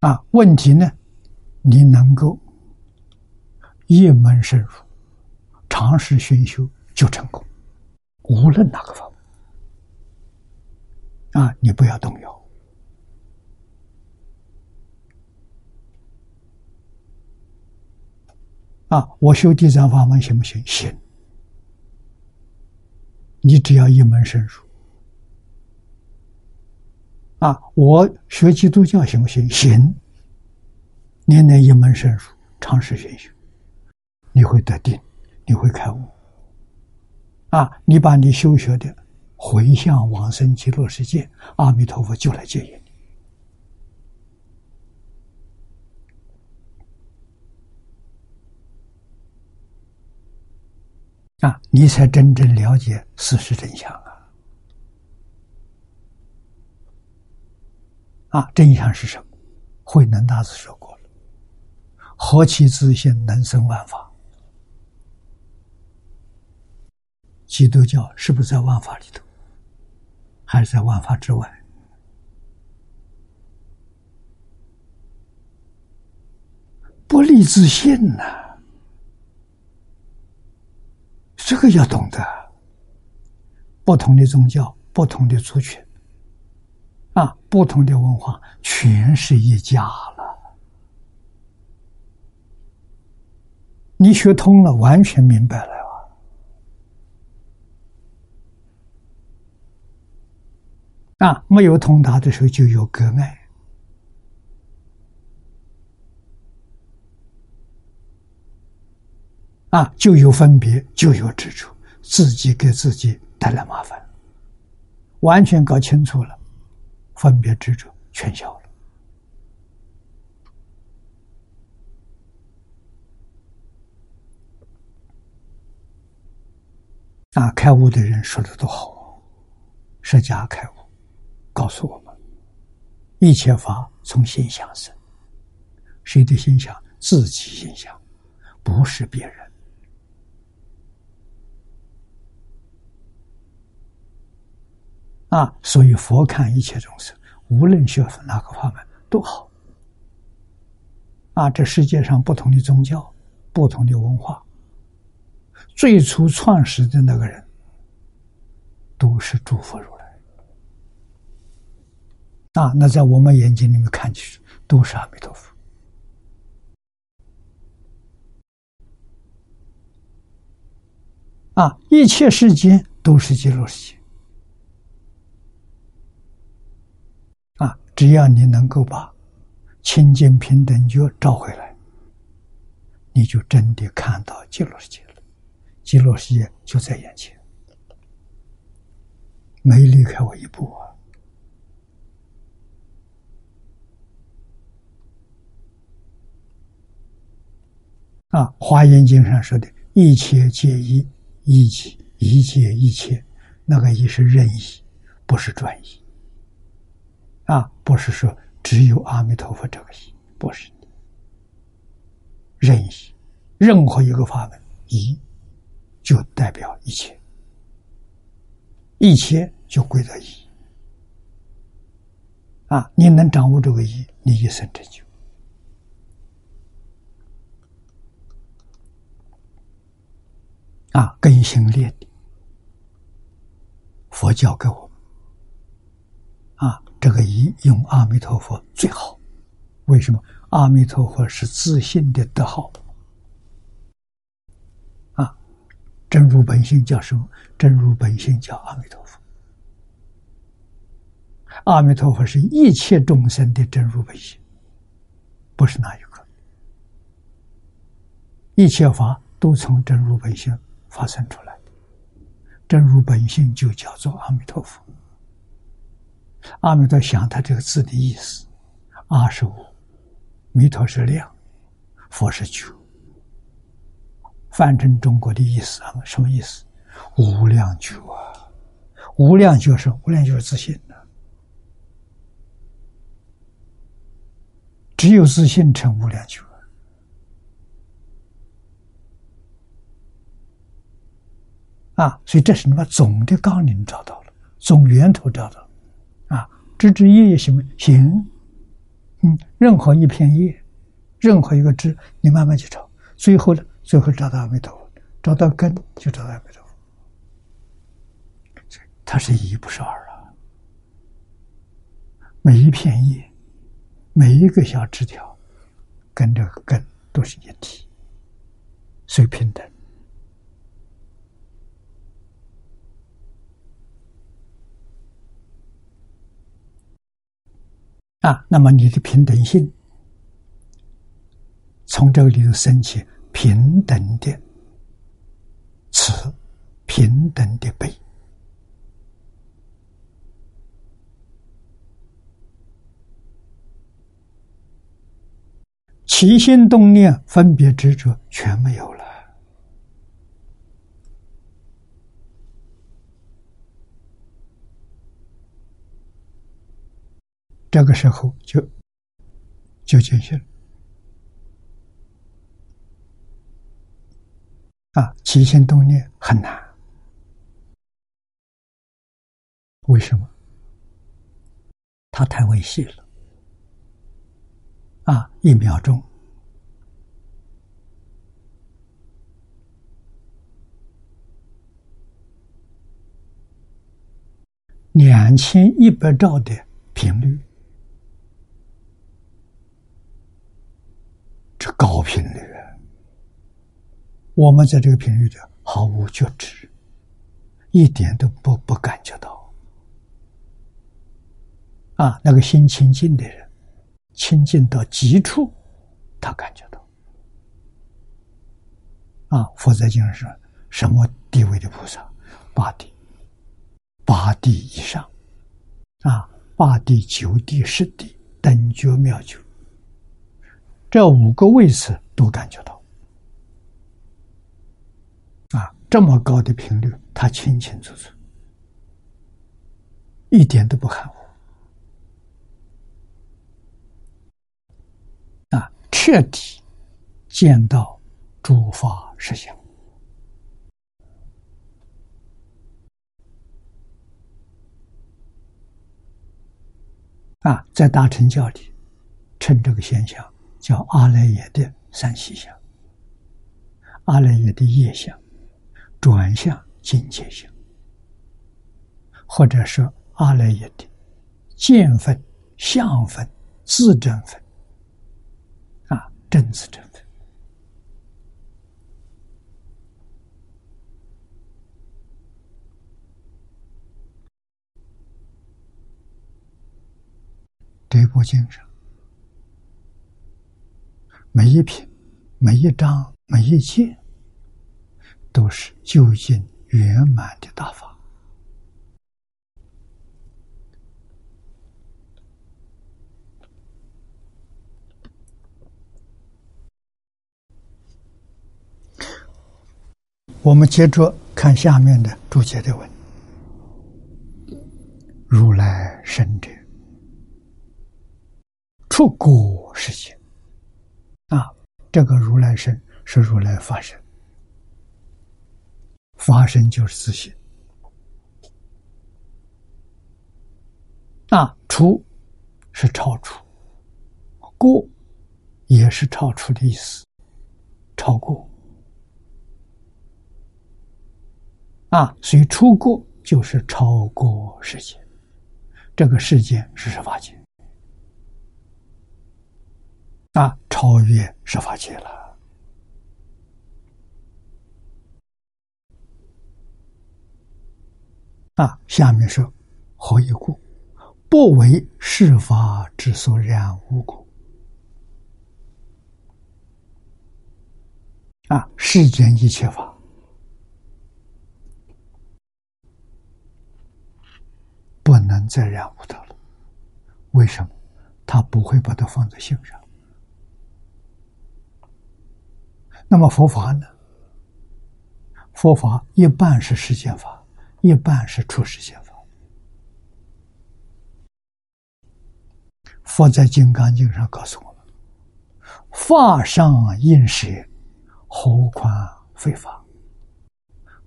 S1: 啊，问题呢，你能够一门深入，长时熏修就成功，无论哪个法门。啊，你不要动摇。啊，我修地藏法门行不行？行。你只要一门深入。啊，我学基督教行不行？行。年年一门深入，长时熏修，你会得定，你会开悟。啊，你把你修学的回向往生极乐世界，阿弥陀佛就来接引。啊，你才真正了解事实真相啊！啊，真相是什么？慧能大师说过了：“何其自信，能生万法。”基督教是不是在万法里头，还是在万法之外？不立自信呐！这个要懂得，不同的宗教、不同的族群，啊，不同的文化，全是一家了。你学通了，完全明白了啊！没有通达的时候，就有割爱。啊，就有分别，就有执着，自己给自己带来麻烦。完全搞清楚了，分别执着全消了。啊，开悟的人说的都好，释迦开悟，告诉我们，一切法从心想生，谁的心想？自己心想，不是别人。啊，所以佛看一切众生，无论学哪个法门都好。啊，这世界上不同的宗教、不同的文化，最初创始的那个人，都是诸佛如来。啊，那在我们眼睛里面看去都是阿弥陀佛。啊，一切世间都是极乐世界。啊，只要你能够把清净平等觉找回来，你就真的看到极乐世界了。极乐世界就在眼前，没离开我一步啊！啊，《华严经》上说的一切皆一。一切一切一切，那个“一”是任意，不是专一。啊，不是说只有阿弥陀佛这个“心”，不是的。任意，任何一个法门“一”，就代表一切，一切就归到“一”。啊，你能掌握这个“一”，你一生成就。啊，根性练的，佛教给我，这个一用阿弥陀佛最好。为什么？阿弥陀佛是自信的德号。啊，真如本性叫什么？真如本性叫阿弥陀佛。阿弥陀佛是一切众生的真如本性，不是哪一个。一切法都从真如本性。发生出来，真如本性就叫做阿弥陀佛。阿弥陀想他这个字的意思，阿是无，弥陀是量，佛是觉。翻成中国的意思啊，什么意思？无量觉啊，无量就是无量就是自信的，只有自信成无量觉。啊，所以这是你把总的纲领找到了，总源头找到了，枝枝叶叶行不行？嗯，任何一片叶，任何一个枝，你慢慢去找，最后呢，最后找到阿弥陀佛，找到根就找到阿弥陀佛。它是一不是二啊，每一片叶，每一个小枝条，跟这个根都是一体，所以平等。啊，那么你的平等性，从这个里头升起平等的慈，平等的悲，起心动念、分别执着全没有了。这个时候就就进去了啊！起心动念很难，为什么？它太微细了啊！一秒钟两千一百兆的频率。这高频率，我们在这个频率里毫无觉知，一点都不不感觉到。啊，那个心清净的人，清净到极处，他感觉到。啊，佛在经上，什么地位的菩萨？八地，八地以上，啊，八地、九地、十地，等觉妙觉。这五个位次都感觉到，啊，这么高的频率，他清清楚楚，一点都不含糊，啊，彻底见到诸法实相，啊，在大乘教里，称这个现象。叫阿赖耶的三细相，阿赖耶的业相、转向境界相，或者说阿赖耶的见分相分、自证分，啊，正自证分。这部经上，每一品、每一章、每一节，都是究竟圆满的大法。我们接着看下面的注解的文：如来神者。出果世界，这个如来身是如来法身，法身就是自信。啊。出是超出，过也是超出的意思，超过。啊，所以出过就是超过世界，这个世界是十法界。啊，超越十法界了。啊，下面说何以故？不为世法之所染污故。啊，世间一切法不能再染污它了。为什么？他不会把它放在心上。那么佛法呢？佛法一半是世间法，一半是出世间法。佛在《金刚经》上告诉我们：“法上应舍，何况非法？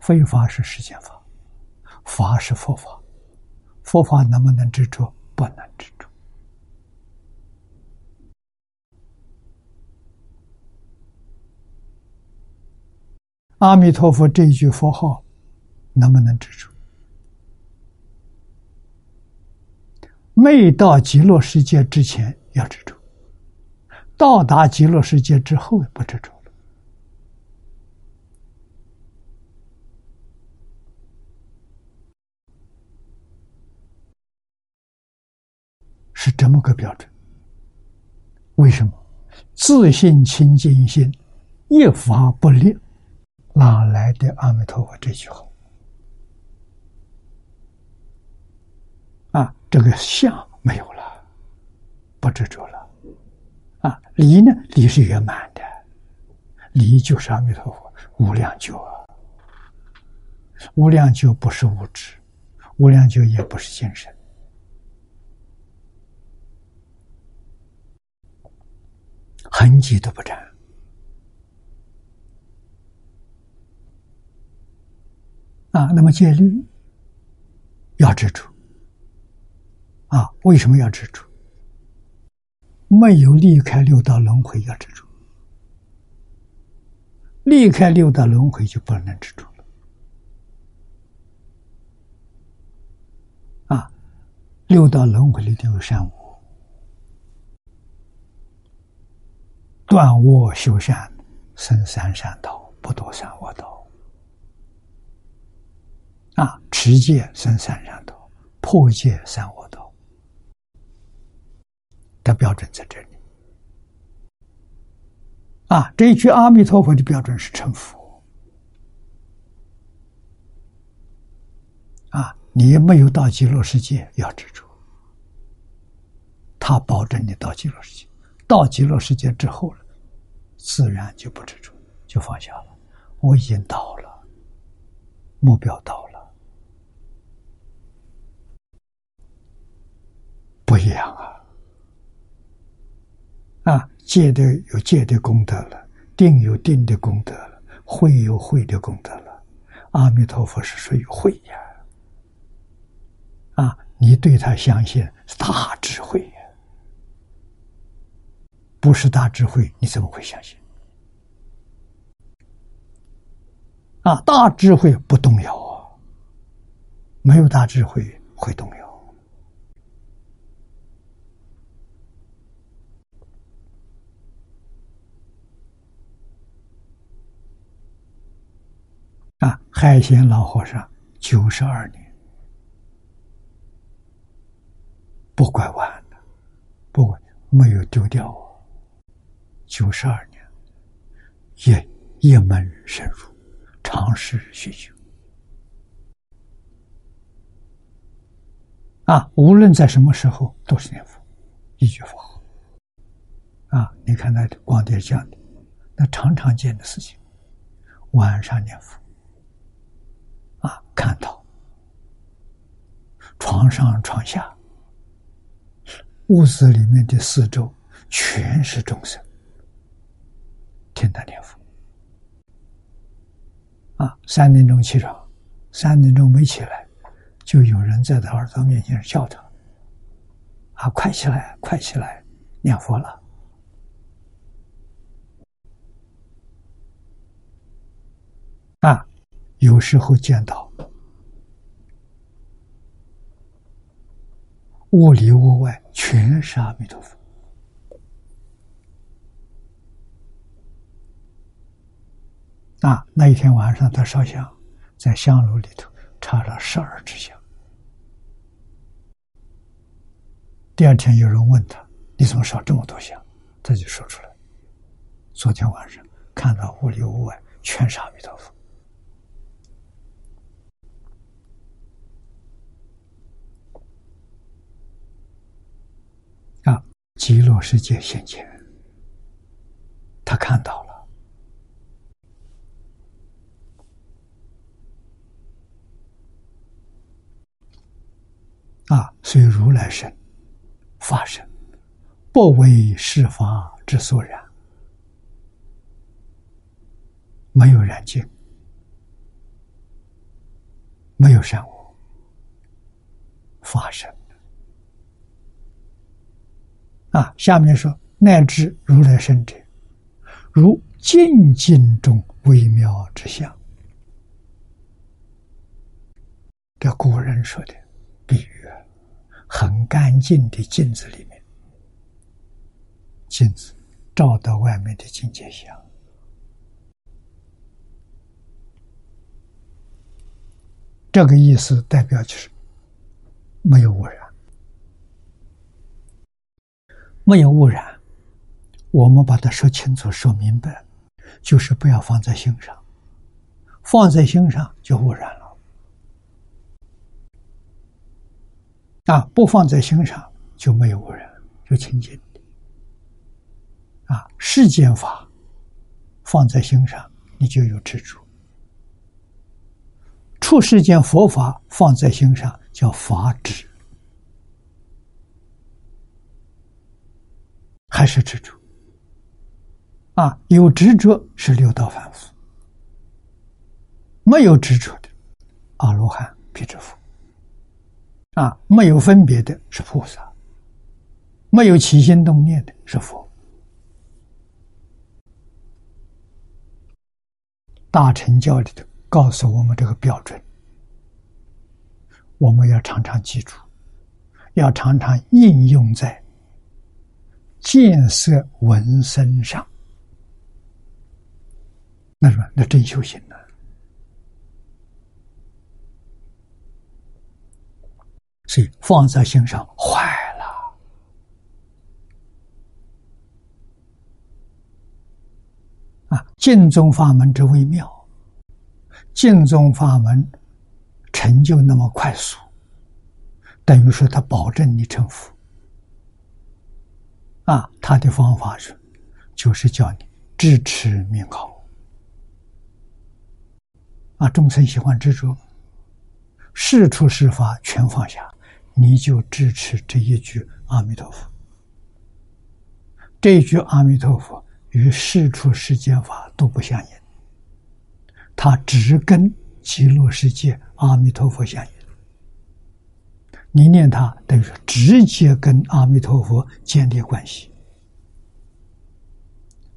S1: 非法是世间法，法是佛法。佛法能不能执着？不能执着。”阿弥陀佛这一句佛号，能不能执着？没到极乐世界之前要执着，到达极乐世界之后不执着了，是这么个标准。为什么？自信清净心，一法不立。哪来的阿弥陀佛这句话？啊，这个相没有了，不执着了。啊，理呢？理是圆满的，理就是阿弥陀佛无量久啊。无量久不是物质，无量久也不是精神，痕迹都不沾。啊，那么戒律要知足啊？为什么要执着？没有离开六道轮回要知足，离开六道轮回就不能知足了。啊，六道轮回里头有善恶，断恶修善，生三善道，不堕三恶道。啊，持戒生三善道，破戒三恶道，的标准在这里。啊，这一句阿弥陀佛的标准是成佛。啊，你没有到极乐世界要执着，他保证你到极乐世界。到极乐世界之后了，自然就不执着，就放下了。我已经到了，目标到了。不一样啊！啊，戒的有戒的功德了，定有定的功德了，慧有慧的功德了。阿弥陀佛是属于慧呀！啊，你对他相信是大智慧呀，不是大智慧，你怎么会相信？啊，大智慧不动摇啊，没有大智慧会动摇。啊，海贤老和尚九十二年，不拐弯的，不没有丢掉哦。九十二年，也一门深入，尝试学修。啊，无论在什么时候都是念佛，一句佛号。啊，你看那光碟讲的，那常常见的事情，晚上念佛。啊，看到床上床下，屋子里面的四周全是众生，听他念佛。啊，三点钟起床，三点钟没起来。就有人在他耳朵面前叫他：“啊，快起来，快起来，念佛了！”啊，有时候见到屋里屋外全是阿弥陀佛。啊，那一天晚上他烧香，在香炉里头。插了十二支香。第二天有人问他：“你怎么烧这么多香？”他就说出来：“昨天晚上看到屋里屋外全是阿弥陀佛。”啊，极乐世界现前，他看到了。啊，虽如来身法身，不为世法之所染，没有染净，没有善恶，法身。啊，下面说乃至如来身者，如静静中微妙之相。这古人说的比喻。很干净的镜子里面，镜子照到外面的境界相，这个意思代表就是没有污染，没有污染。我们把它说清楚、说明白，就是不要放在心上，放在心上就污染了。啊，不放在心上就没有污染，就清净的。啊，世间法放在心上，你就有执着；出世间佛法放在心上，叫法执，还是执着。啊，有执着是六道凡夫，没有执着的阿罗汉、辟支佛。啊，没有分别的是菩萨，没有起心动念的是佛。大乘教里头告诉我们这个标准，我们要常常记住，要常常应用在见色闻身上。那什么？那真修行了。所以放在心上坏了啊！净宗法门之微妙，净宗法门成就那么快速，等于说他保证你成佛啊！他的方法是，就是叫你支持名号啊！众生喜欢执着，事出事发全放下。你就支持这一句阿弥陀佛，这一句阿弥陀佛与世出世间法都不相应，它只跟极乐世界阿弥陀佛相应。你念它等于说直接跟阿弥陀佛建立关系，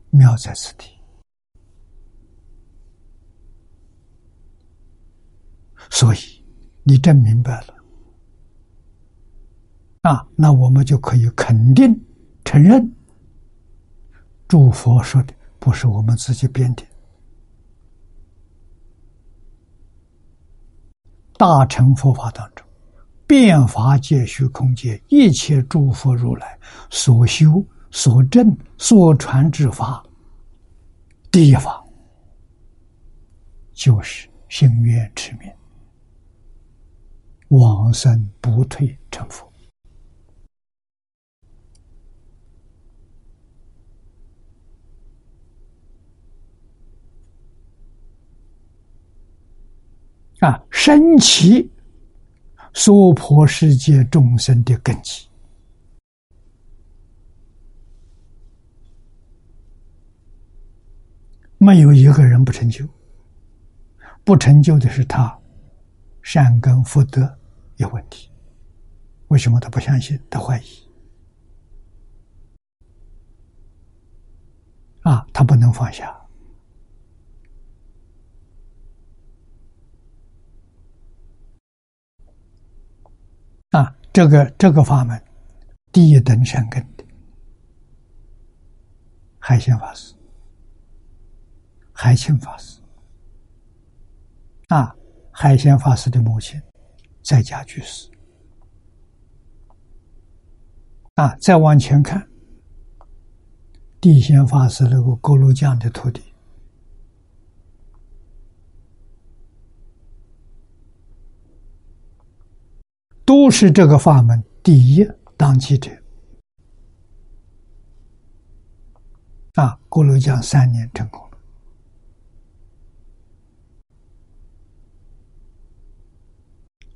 S1: 妙在此地。所以你真明白了。啊，那我们就可以肯定承认，诸佛说的不是我们自己编的，大乘佛法当中，变法界、虚空界一切诸佛如来所修、所证、所传之法，第一法就是心愿持名，往生不退成佛。啊，升起娑婆世界众生的根基，没有一个人不成就。不成就的是他善根福德有问题。为什么他不相信？他怀疑。啊，他不能放下。啊，这个这个法门，第一等善根的海鲜法师、海清法师。啊，海鲜法师的母亲在家居士。啊，再往前看，地仙法师那个锅炉匠的徒弟。都是这个法门第一当机者啊！锅炉匠三年成功了，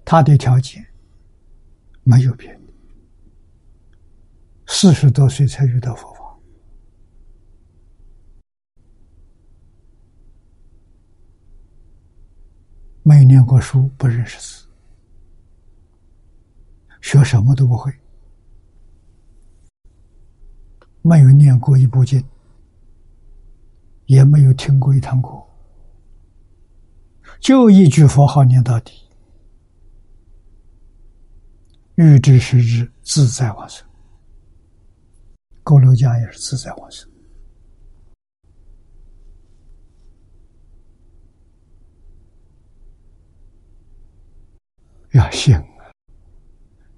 S1: 他的条件没有变，四十多岁才遇到佛法，没念过书，不认识字。学什么都不会，没有念过一部经，也没有听过一堂课，就一句佛号念到底，欲知时日自在往生。高楼讲也是自在往生，要信。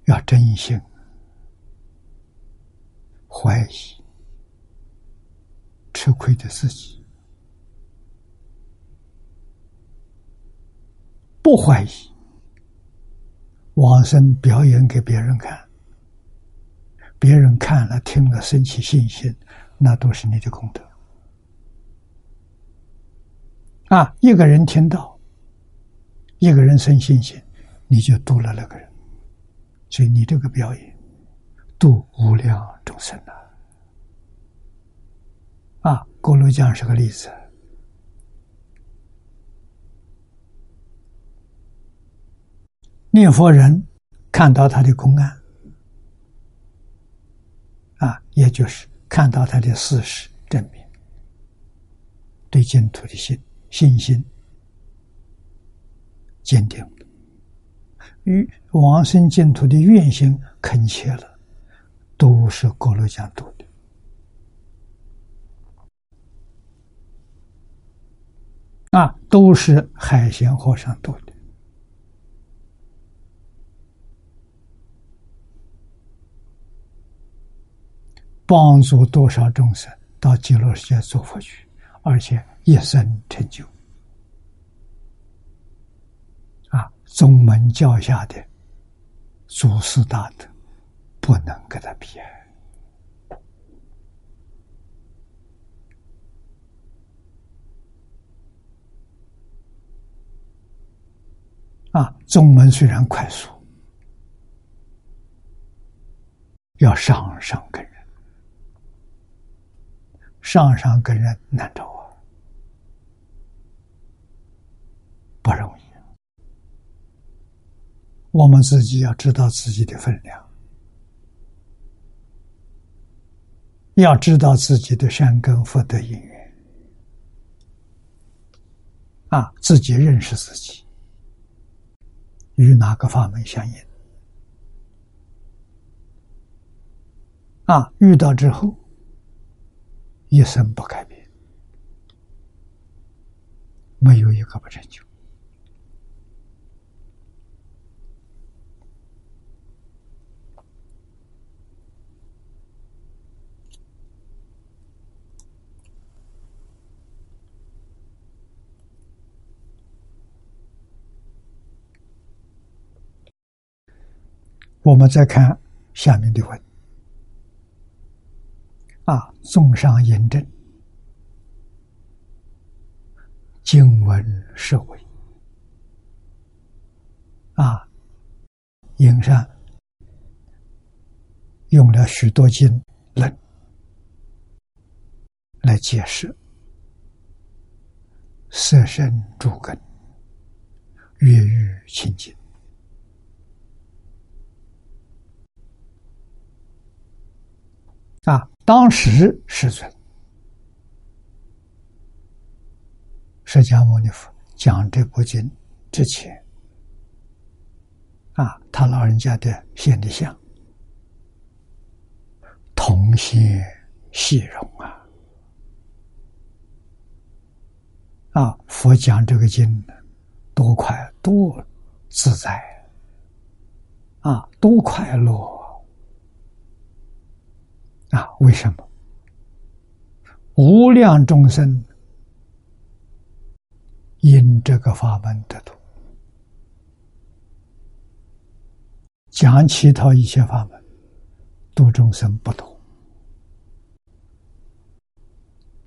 S1: 要真心怀疑吃亏的自己，不怀疑，往生表演给别人看，别人看了听了生起信心，那都是你的功德。啊，一个人听到，一个人生信心，你就度了那个人。所以你这个表演，度无量众生了。啊，锅炉匠是个例子。念佛人看到他的公案，啊，也就是看到他的事实证明，对净土的信信心坚定。与往生净土的愿心恳切了，都是锅炉匠度的啊，都是海贤和尚度的，帮助多少众生到极乐世界做佛去，而且一生成就。宗门教下的祖师大德，不能跟他比啊！宗门虽然快速，要上上跟人，上上跟人难找啊，不容易。我们自己要知道自己的分量，要知道自己的善根福德因缘，啊，自己认识自己，与哪个法门相应，啊，遇到之后一生不改变，没有一个不成就。我们再看下面的文。啊，综上引证，经文是为啊，引上用了许多经论来解释色身诸根，月欲清净。啊，当时世尊释迦牟尼佛讲这部经之前，啊，他老人家的现的像，同心细容啊，啊，佛讲这个经多快多自在，啊，多快乐。啊，为什么？无量众生因这个法门得度，讲其他一切法门度众生不度，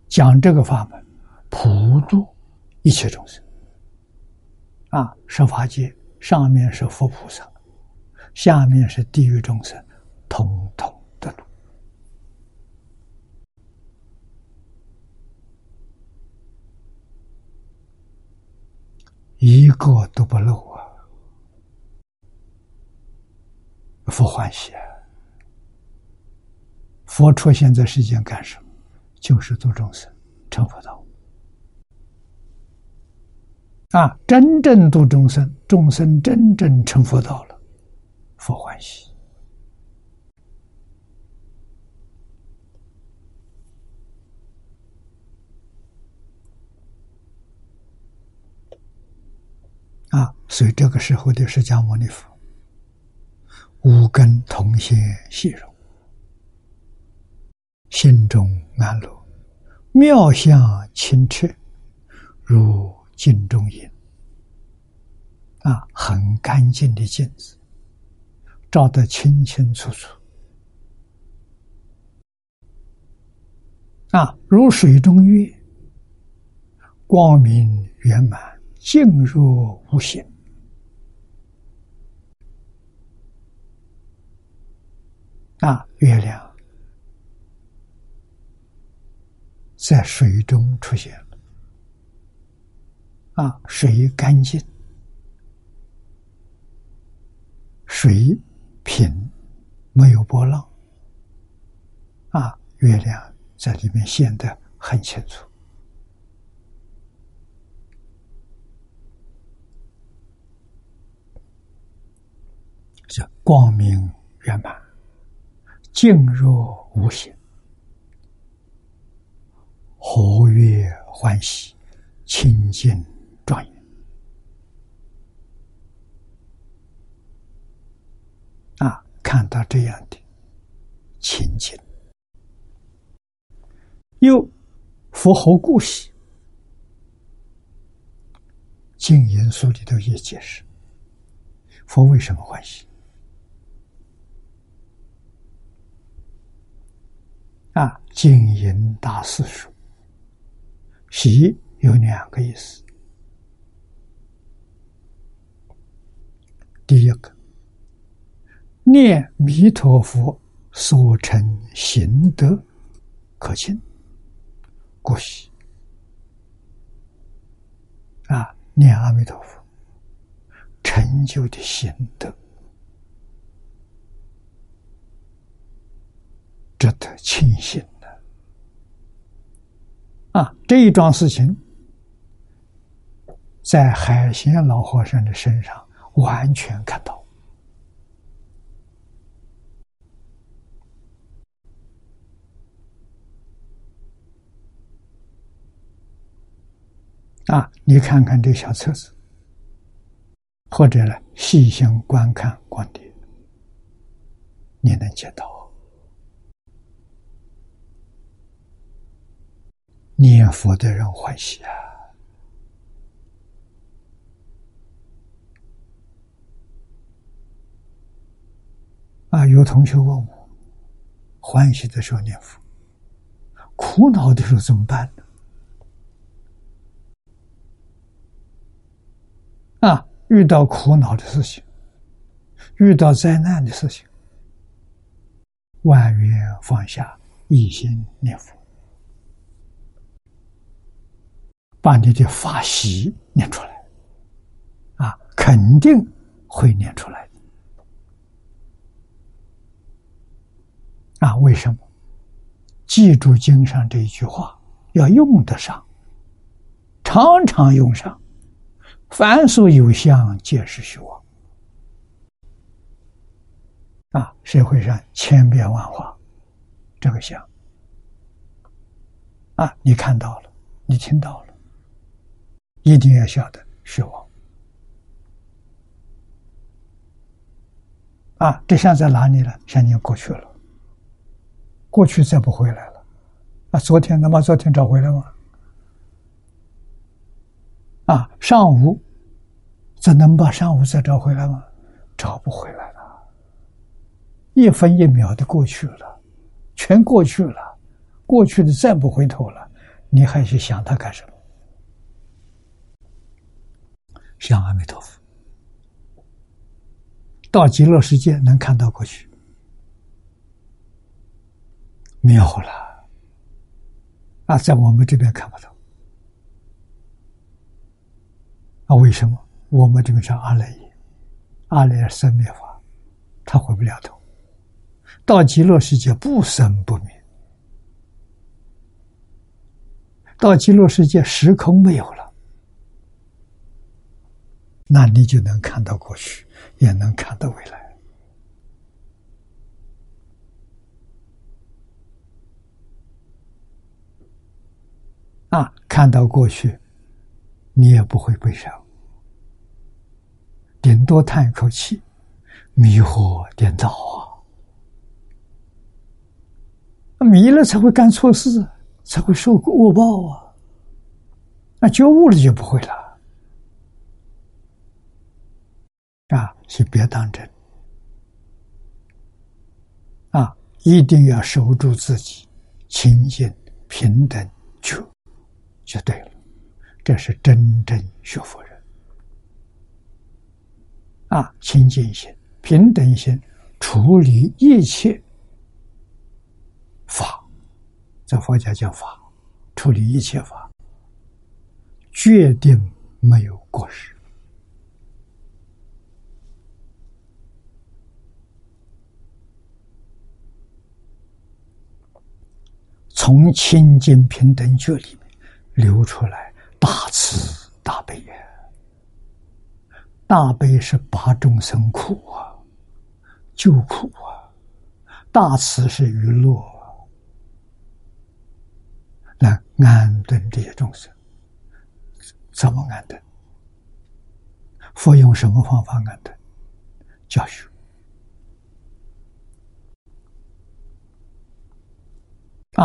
S1: 讲这个法门普度一切众生。啊，十法界上面是佛菩萨，下面是地狱众生，同通。一个都不漏啊！佛欢喜！佛出现在世间干什么？就是度众生成佛道啊！真正度众生，众生真正成佛道了，佛欢喜。啊，所以这个时候的释迦牟尼佛，五根同现细容，心中安乐，妙相清澈，如镜中影。啊，很干净的镜子，照得清清楚楚。啊，如水中月，光明圆满。静若无形啊！月亮在水中出现了啊！水干净，水平，没有波浪啊！月亮在里面显得很清楚。光明圆满，静若无形，活跃欢喜，清净庄严。啊，看到这样的情景，又符合故事，净言书里头也解释，佛为什么欢喜。啊，金银大四书，习有两个意思。第一个，念弥陀佛所成行德可亲，故喜。啊，念阿弥陀佛成就的行德。值得庆幸啊！这一桩事情，在海鲜老和尚的身上完全看到啊！你看看这小册子，或者呢，细心观看光碟，你能见到。念佛的人欢喜啊！啊，有同学问我，欢喜的时候念佛，苦恼的时候怎么办呢？啊，遇到苦恼的事情，遇到灾难的事情，万缘放下，一心念佛，把你的法喜念出来，啊，肯定会念出来的。啊，为什么？记住经上这一句话，要用得上，常常用上。凡所有相，皆是虚妄。啊，社会上千变万化，这个相啊，你看到了，你听到了，一定要晓得虚妄。啊，这相在哪里了？相已经过去了，过去再不回来了。啊，昨天能把昨天找回来吗？啊，上午，怎能把上午再找回来吗？找不回来了，一分一秒的过去了，全过去了，过去的再不回头了，你还去想它干什么？想阿弥陀佛，到极乐世界能看到过去，妙了，啊，在我们这边看不到。啊，为什么我们这个叫阿赖耶？阿赖耶生灭法，他回不了头。到极乐世界不生不灭，到极乐世界时空没有了，那你就能看到过去，也能看到未来。啊，看到过去。你也不会悲伤，顶多叹一口气，迷惑颠倒啊！迷了才会干错事，才会受恶报啊！那觉悟了就不会了啊！是别当真啊！一定要守住自己，清净平等就，就对了。这是真正学佛人啊！清净心、平等心，处理一切法，在佛家叫法，处理一切法，决定没有过失。从清净平等觉里面流出来。大慈大悲呀，大悲是拔众生苦啊，救苦啊；大慈是娱乐，来安顿这些众生。怎么安顿？佛用什么方法安顿？教学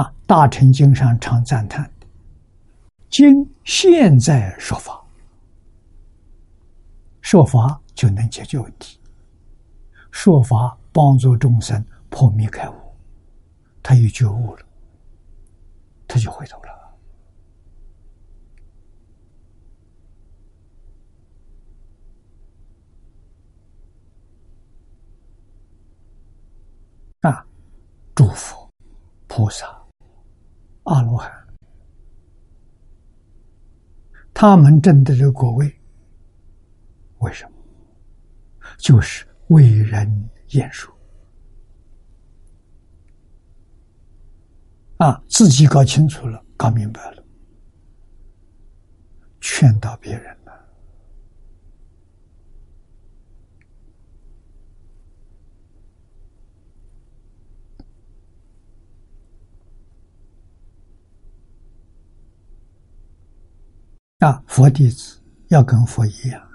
S1: 《大乘经》上常赞叹。今现在说法，说法就能解决问题。说法帮助众生破迷开悟，他有觉悟了，他就回头了。啊，祝福菩萨、阿罗汉。他们争的这个果位，为什么？就是为人演说啊，自己搞清楚了，搞明白了，劝导别人了啊！佛弟子要跟佛一样，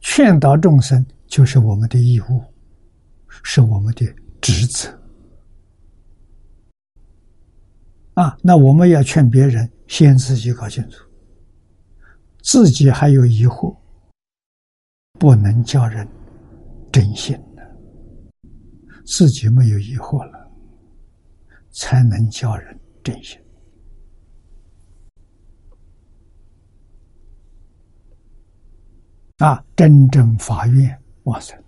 S1: 劝导众生就是我们的义务，是我们的职责。啊，那我们要劝别人，先自己搞清楚，自己还有疑惑，不能叫人真心的；自己没有疑惑了，才能叫人真心。啊，真正法愿往生，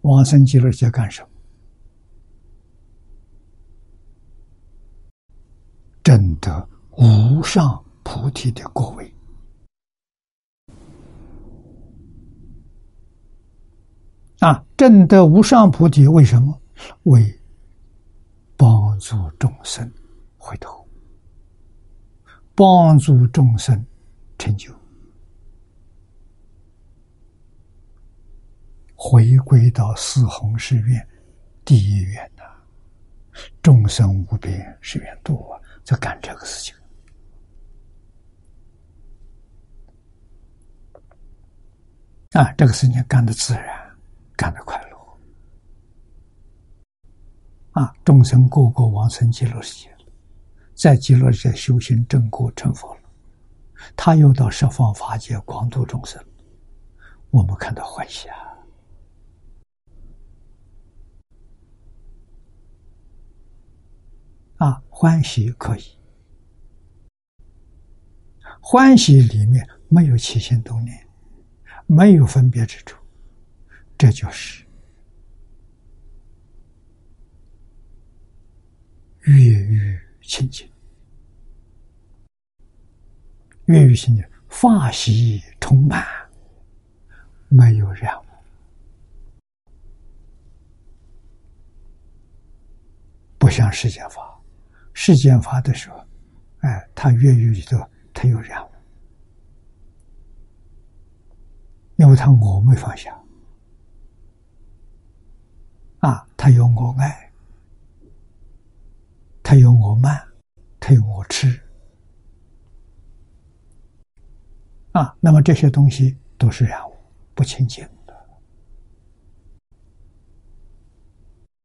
S1: 往生极乐界干什么？证得无上菩提的果位。啊，证得无上菩提，为什么？为帮助众生回头，帮助众生成就，回归到四弘誓愿第一愿呐，众生无边誓愿度啊，在干这个事情。啊，这个事情干的自然。干的快乐啊！众生个个往生极乐世界，在极乐世界修行正果成佛了，他又到十方法界广度众生，我们看到欢喜啊！啊，欢喜可以，欢喜里面没有起心动念，没有分别之处。这就是越狱清净，越狱清净，法喜充满，没有染污，不像世间法。世间法的时候，哎，他越狱里头他有染污，因为他我没放下。啊，他有我爱，他有我慢，他有我吃，啊，那么这些东西都是染物，不清净的。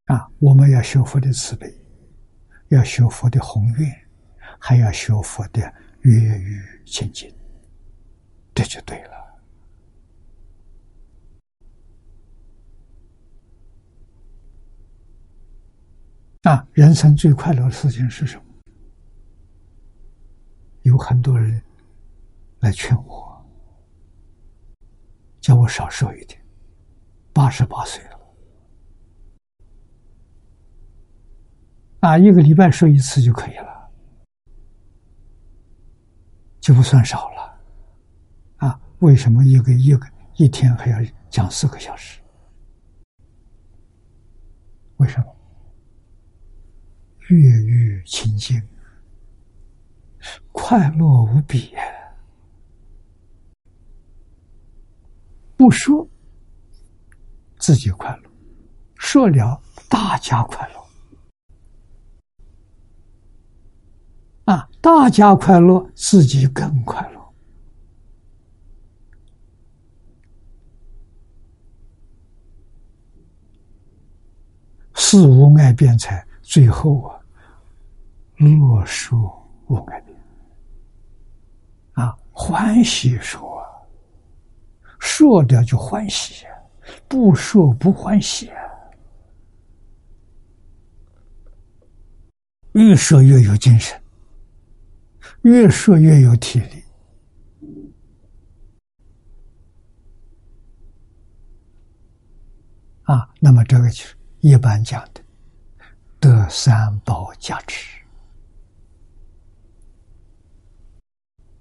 S1: 啊，我们要学佛的慈悲，要学佛的宏愿，还要学佛的越狱清净，这就对了。啊，人生最快乐的事情是什么？有很多人来劝我，叫我少说一点。八十八岁了，啊，一个礼拜说一次就可以了，就不算少了。啊，为什么一个一个一天还要讲四个小时？为什么？越狱清净，快乐无比。不说自己快乐，说了大家快乐。啊，大家快乐，自己更快乐。四无碍辩才，最后啊。乐说无改变啊，欢喜说，说掉就欢喜，不说不欢喜，越说越有精神，越说越有体力啊。那么这个就是一般讲的得三宝加持。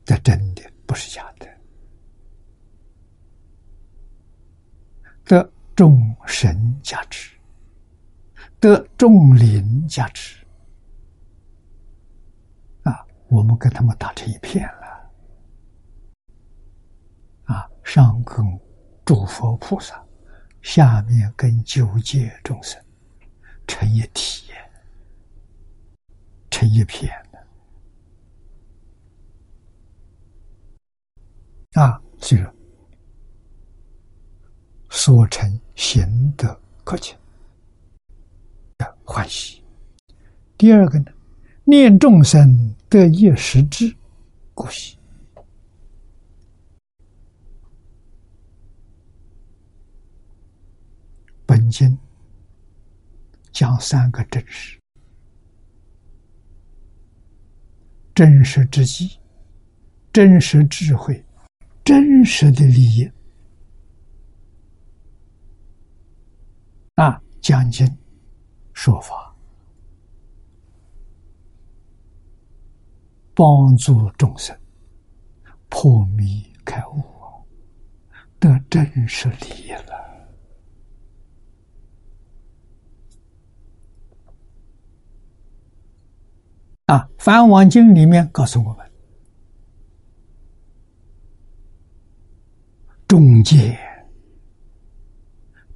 S1: 这真的不是假的，得众神加持，得众灵加持，啊，我们跟他们打成一片了，啊，上跟诸佛菩萨，下面跟九界众生成一体，成一片。啊，所以所成行的客气的欢喜。第二个呢，念众生得业实之，故喜。本经讲三个真实，真实之机，真实智慧，真实的利益。啊，讲经说法，帮助众生破迷开悟，得真实利益了。啊，《梵网经》里面告诉我们：中戒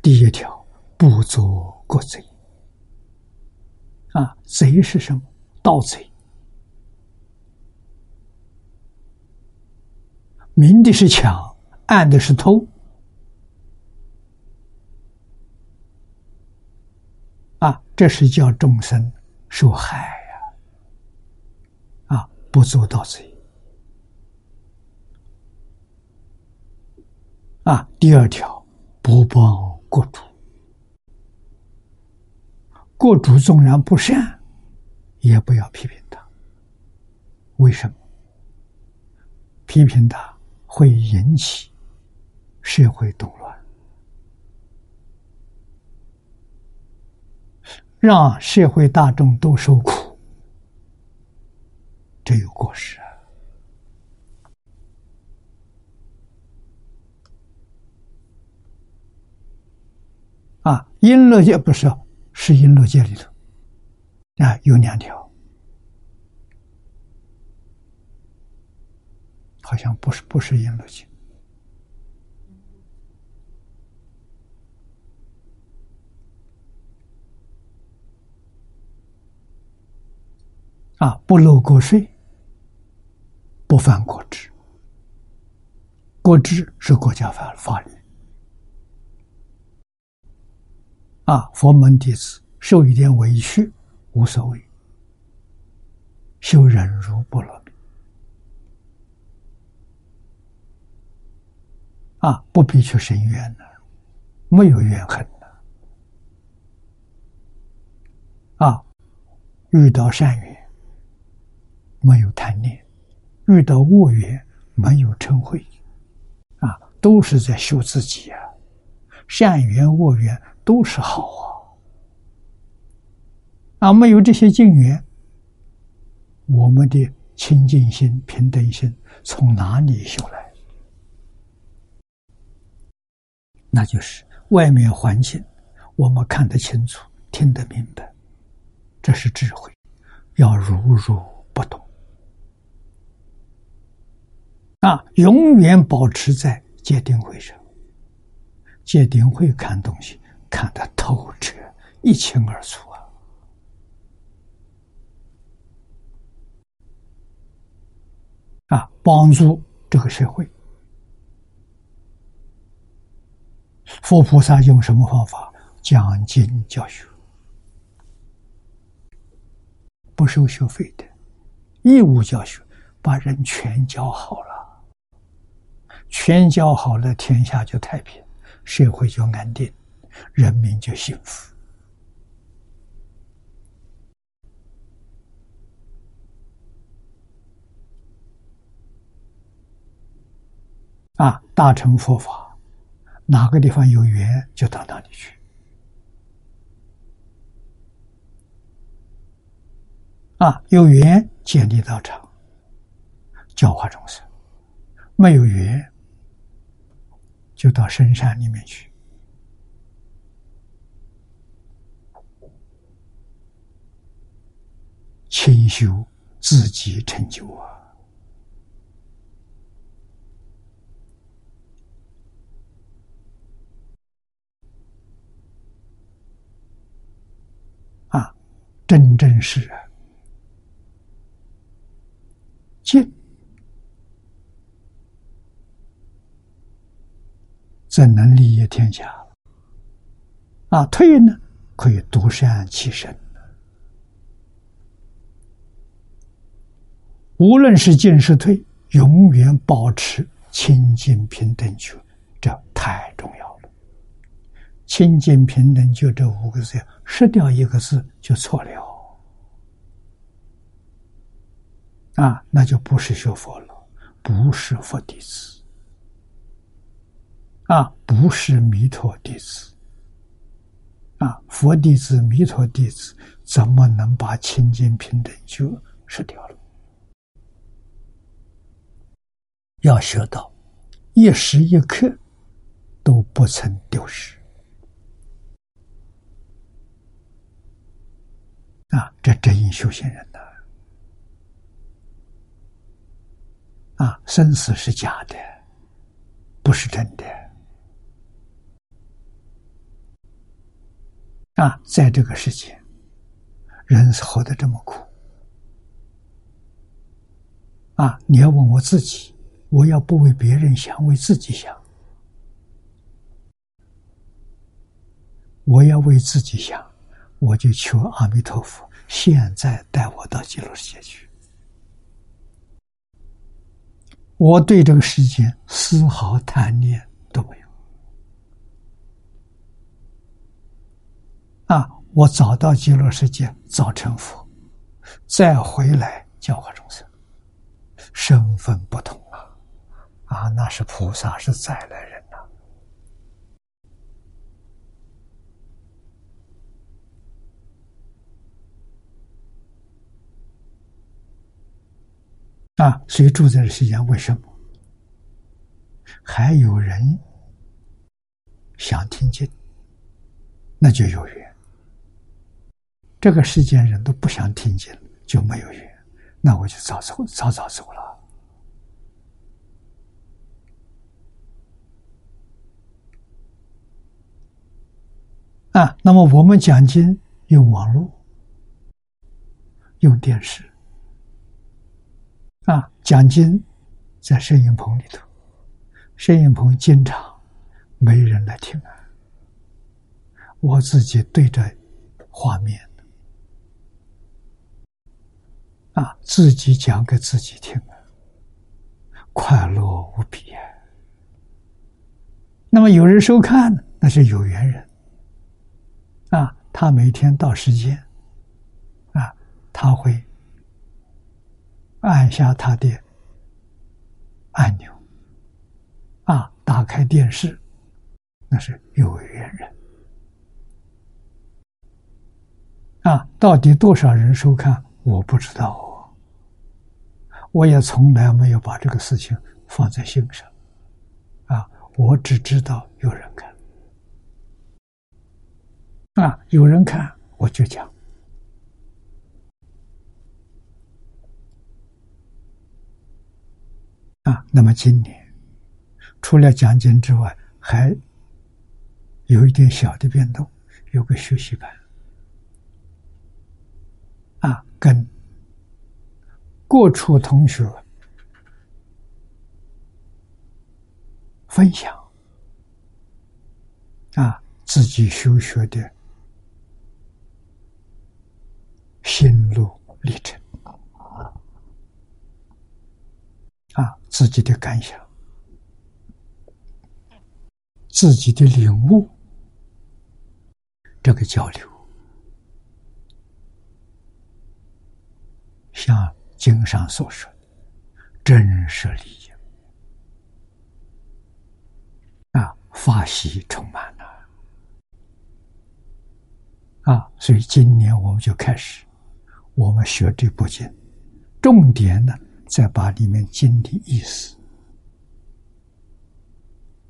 S1: 第一条，不做国贼。啊，贼是什么？盗贼，明的是抢，暗的是偷。啊，这是叫众生受害呀！啊。不做盗贼啊！第二条，不帮国主。国主纵然不善，也不要批评他。为什么？批评他会引起社会动乱，让社会大众都受苦。这有过失啊！啊，阴乐界不是，是阴乐界里头啊，有两条，好像不是不是阴乐界啊，不漏过税。不犯国制，国制是国家法法律。啊，佛门弟子受一点委屈无所谓，修忍辱波罗蜜。啊，不必去申冤的，没有怨恨的。啊，遇到善缘，没有贪念。遇到恶缘没有嗔恚，啊，都是在修自己啊。善缘恶缘都是好啊，啊，没有这些境缘，我们的清净心、平等心从哪里修来？那就是外面环境，我们看得清楚、听得明白，这是智慧，要如如不动。啊，永远保持在戒定慧上。戒定慧看东西看得透彻、一清二楚啊！啊，帮助这个社会。佛菩萨用什么方法讲经教学？不收学费的，义务教学，把人全教好了。全教好了，天下就太平，社会就安定，人民就幸福。啊，大乘佛法，哪个地方有缘就到哪里去。啊，有缘建立道场，教化众生；没有缘。就到深山里面去，清修自己成就啊！啊，真正是进。怎能利益天下？啊，退呢，可以独善其身。无论是进是退，永远保持清净平等觉，这太重要了。清净平等就这五个字，失掉一个字就错了。啊，那就不是学佛了，不是佛弟子，啊，不是弥陀弟子，啊，佛弟子、弥陀弟子怎么能把清净平等就失掉了？要学到一时一刻都不曾丢失。啊，这真因修行人呐！啊，生死是假的，不是真的。啊，在这个世界，人活得这么苦。啊，你要问我自己，我要不为别人想，为自己想，我要为自己想。我就求阿弥陀佛，现在带我到极乐世界去。我对这个世界丝毫贪念都没有。啊，我早到极乐世界，早成佛，再回来教化众生，身份不同啊！那是菩萨，是再来人呐。啊，所以住在这世间，为什么还有人想听经？那就有缘。这个世间人都不想听经，就没有缘。那我就早走，早早走了。啊，那么我们讲经用网络，用电视。啊，讲经在摄影棚里头，摄影棚经常没人来听啊。我自己对着画面啊，自己讲给自己听啊，快乐无比啊。那么有人收看，那是有缘人啊，他每天到时间啊，他会。按下他的按钮，啊，打开电视，那是有缘人，啊，到底多少人收看，我不知道哦，我也从来没有把这个事情放在心上，啊，我只知道有人看，啊，有人看我就讲。啊，那么今年除了讲经之外，还有一点小的变动，有个学习班，啊，跟各处同学分享，啊，自己修学的心路历程。啊，自己的感想，自己的领悟，这个交流，像经上所说的，真实利益啊，法喜充满了。啊，所以今年我们就开始，我们学这部经，重点呢。再把里面经的意思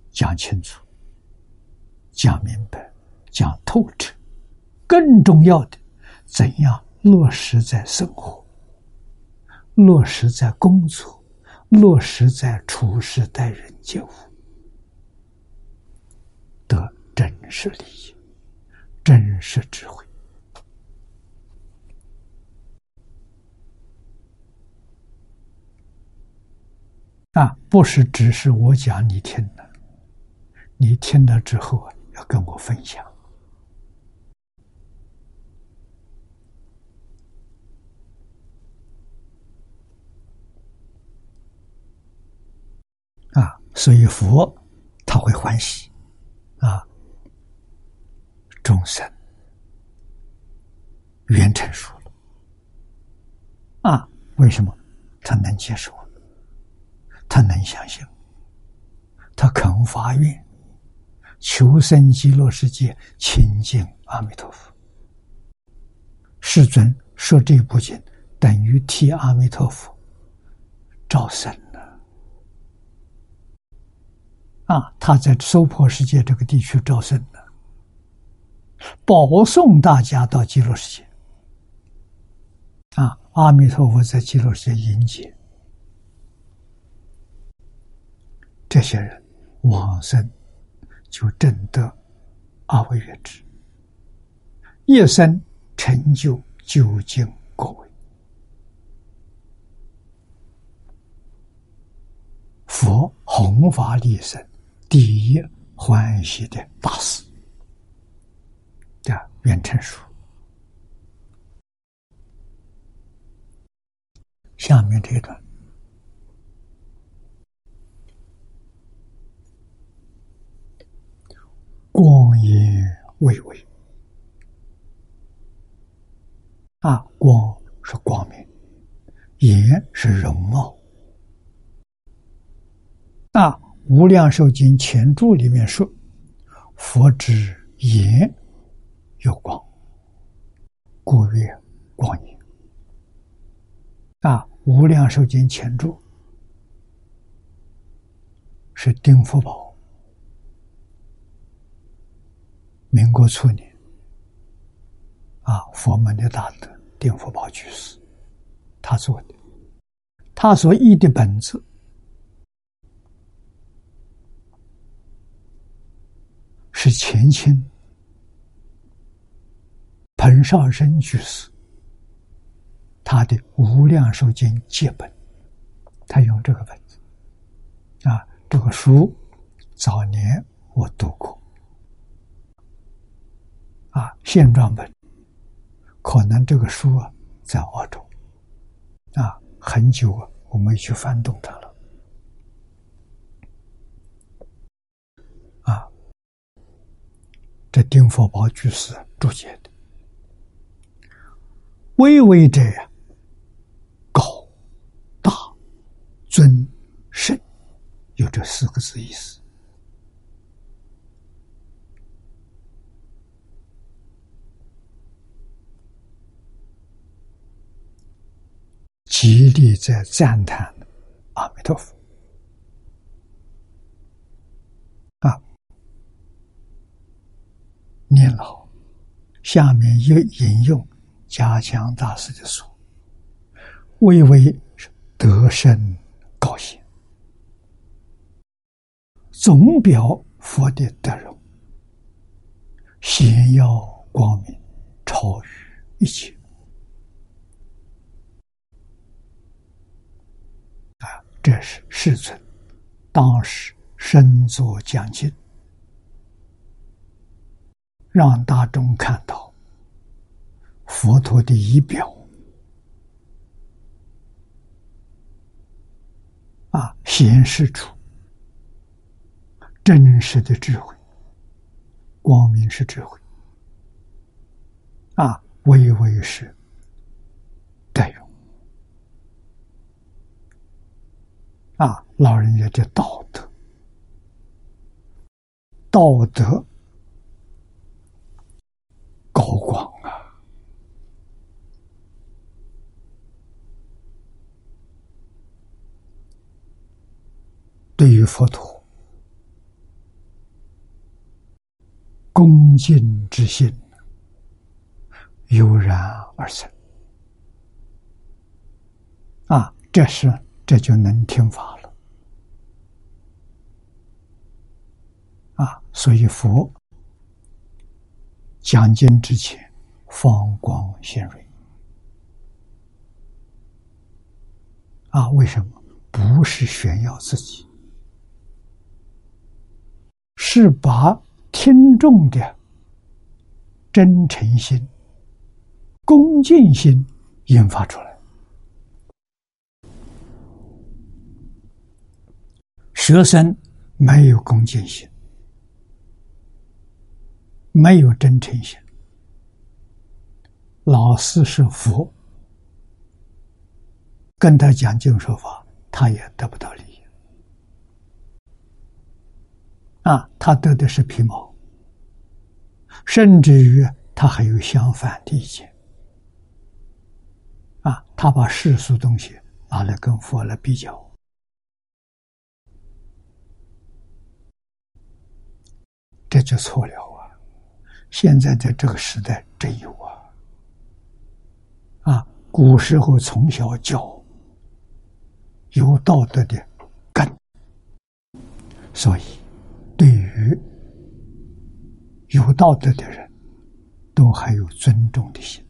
S1: 讲清楚、讲明白、讲透彻，更重要的，怎样落实在生活、落实在工作、落实在处事待人接物，得真实利益、真实智慧。啊，不是只是我讲你听的，你听了之后，要跟我分享。啊，所以佛他会欢喜，啊，众生缘成熟了啊？为什么？他能接受，他能相信，他肯发愿，求生极乐世界，亲近阿弥陀佛。世尊说这部经等于替阿弥陀佛招生了啊！他在娑婆世界这个地区招生了，保送大家到极乐世界啊！阿弥陀佛在极乐世界迎接这些人往生，就证得阿惟越智，一生。成就究竟果位，佛弘法利生第一欢喜的大事的愿成书。下面这一段，光颜巍巍。啊，光是光明，颜是容貌。那《无量寿经》前注里面说：“佛之颜有光，故曰光颜。”啊，《无量寿经》前注是丁福宝，民国初年。啊，佛门的大德丁福宝居士，他做的，他所译的本子是前清彭绍生居士他的《无量寿经》借本，他用这个本子啊，这个书早年我读过啊，现状本。可能这个书啊，在澳洲，啊，很久啊，我没去翻动它了，啊，这丁佛宝居士注解的，巍巍者呀，高、大、尊、圣，有这四个字意思。极力在赞叹阿弥陀佛啊！念老，下面又引用加强大师的说：“微微得胜高兴，总表佛的德容，显耀光明，超于一切。”这是世尊当时身作讲经，让大众看到佛陀的仪表啊，显示出真实的智慧，光明是智慧啊，微微是。啊，老人家的道德，道德高广啊！对于佛陀，恭敬之心油然而生。啊，这是。这就能听法了啊！所以佛讲经之前，放光现瑞啊！为什么？不是炫耀自己，是把听众的真诚心、恭敬心引发出来。学生没有恭敬心，没有真诚心，老师是佛，跟他讲经说法，他也得不到利益。啊，他得的是皮毛，甚至于他还有相反的意见。啊，他把世俗东西拿来跟佛来比较，这就错了啊！现在在这个时代真有啊！啊，古时候从小教有道德的根，所以对于有道德的人，都还有尊重的心。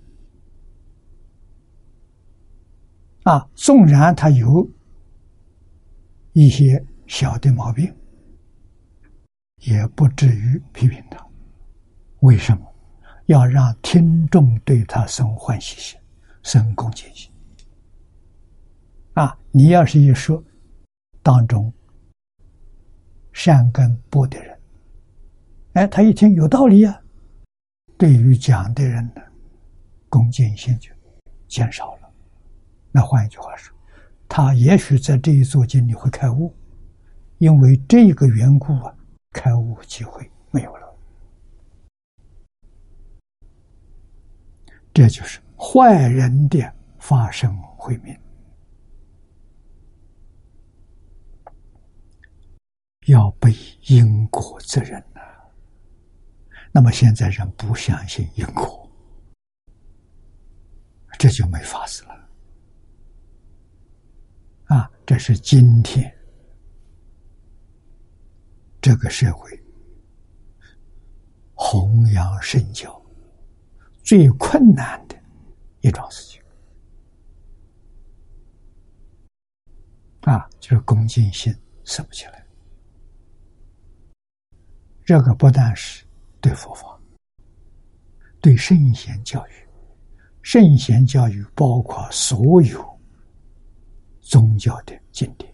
S1: 啊，纵然他有一些小的毛病，也不至于批评他。为什么要让听众对他生欢喜心、生恭敬心？啊，你要是一说当中善根薄的人，哎，他一听有道理啊，对于讲的人呢，恭敬心就减少了。那换一句话说，他也许在这一座经里会开悟，因为这个缘故啊，开悟机会没有了。这就是坏人的发生慧命，要背因果责任呐。那么现在人不相信因果，这就没法子了。啊，这是今天这个社会弘扬圣教最困难的一桩事情啊，就是恭敬心升不起来。这个不但是对佛法，对圣贤教育，圣贤教育包括所有。宗教的经典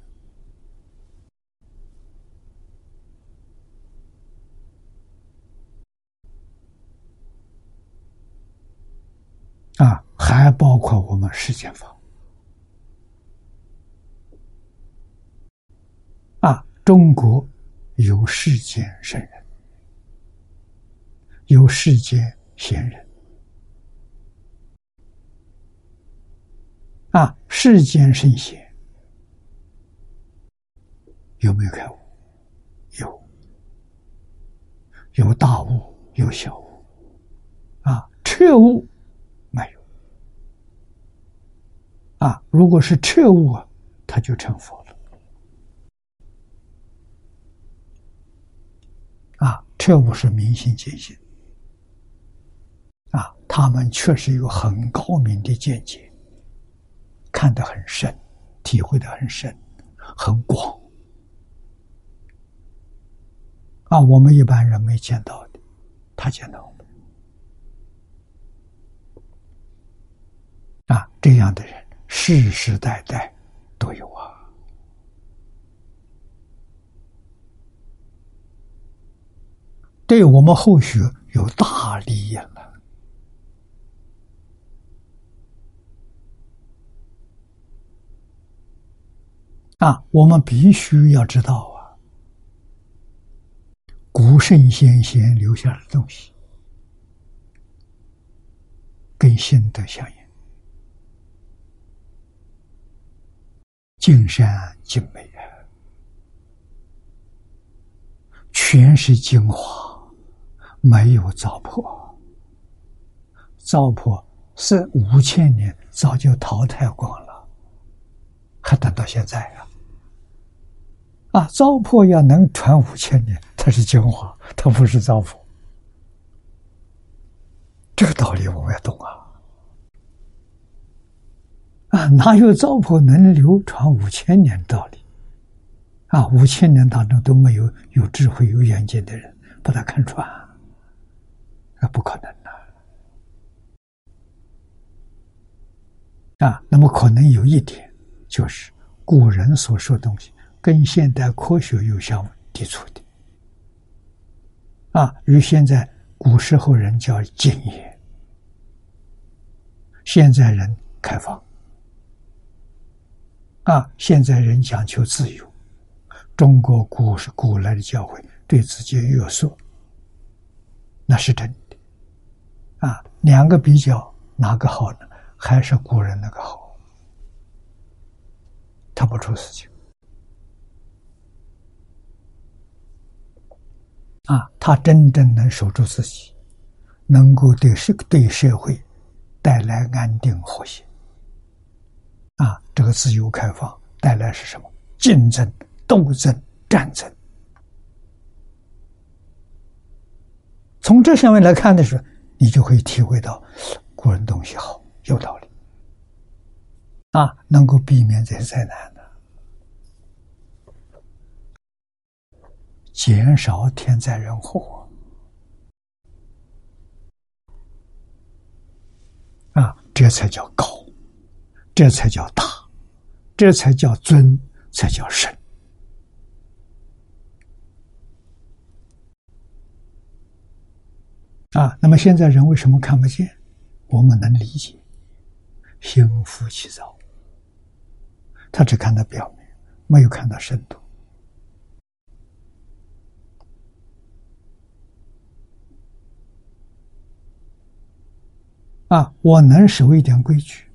S1: 啊，还包括我们世间法啊。中国有世间圣人，有世间贤人。啊，世间圣贤有没有开悟？有，有大悟，有小悟。啊，彻悟没有。啊，如果是彻悟啊，他就成佛了。啊，彻悟是明心见性。啊，他们确实有很高明的见解。看得很深，体会的很深，很广啊！我们一般人没见到的，他见到我们啊！这样的人世世代代都有啊，对我们后学有大利益了。啊，我们必须要知道啊，古圣先贤留下的东西，跟现德相应，尽善尽美啊，全是精华，没有糟粕，糟粕是五千年早就淘汰光了，还等到现在啊？啊，糟粕要能传五千年，它是精华，它不是糟粕。这个道理我们要懂啊！啊，哪有糟粕能流传五千年道理？啊，五千年当中都没有有智慧、有远见的人把它看穿，那不可能的。啊，那么可能有一点，就是古人所说的东西。跟现代科学有相抵触的，啊，与现在古时候人叫禁言，现在人开放。啊，现在人讲求自由，中国古是古来的教诲，对自己约束，那是真的。啊，两个比较哪个好呢？还是古人那个好，他不出事情。啊，他真正能守住自己，能够对社对社会带来安定和谐。啊，这个自由开放带来是什么？竞争、斗争、战争。从这上面来看的时候，你就会体会到古人东西好，有道理。啊，能够避免这些灾难的。减少天灾人祸啊，这才叫高，这才叫大，这才叫尊，才叫神啊！那么现在人为什么看不见？我们能理解，心浮气躁，他只看到表面，没有看到深度。啊，我能守一点规矩，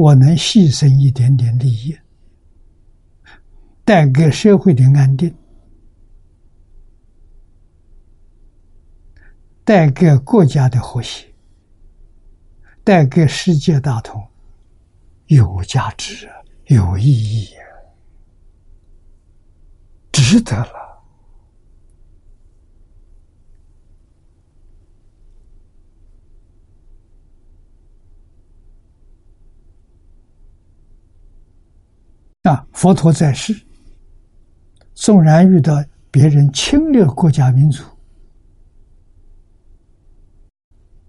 S1: 我能牺牲一点点利益，带给社会的安定，带给国家的和谐，带给世界大同有价值、有意义，值得了。啊！佛陀在世，纵然遇到别人侵略国家民族，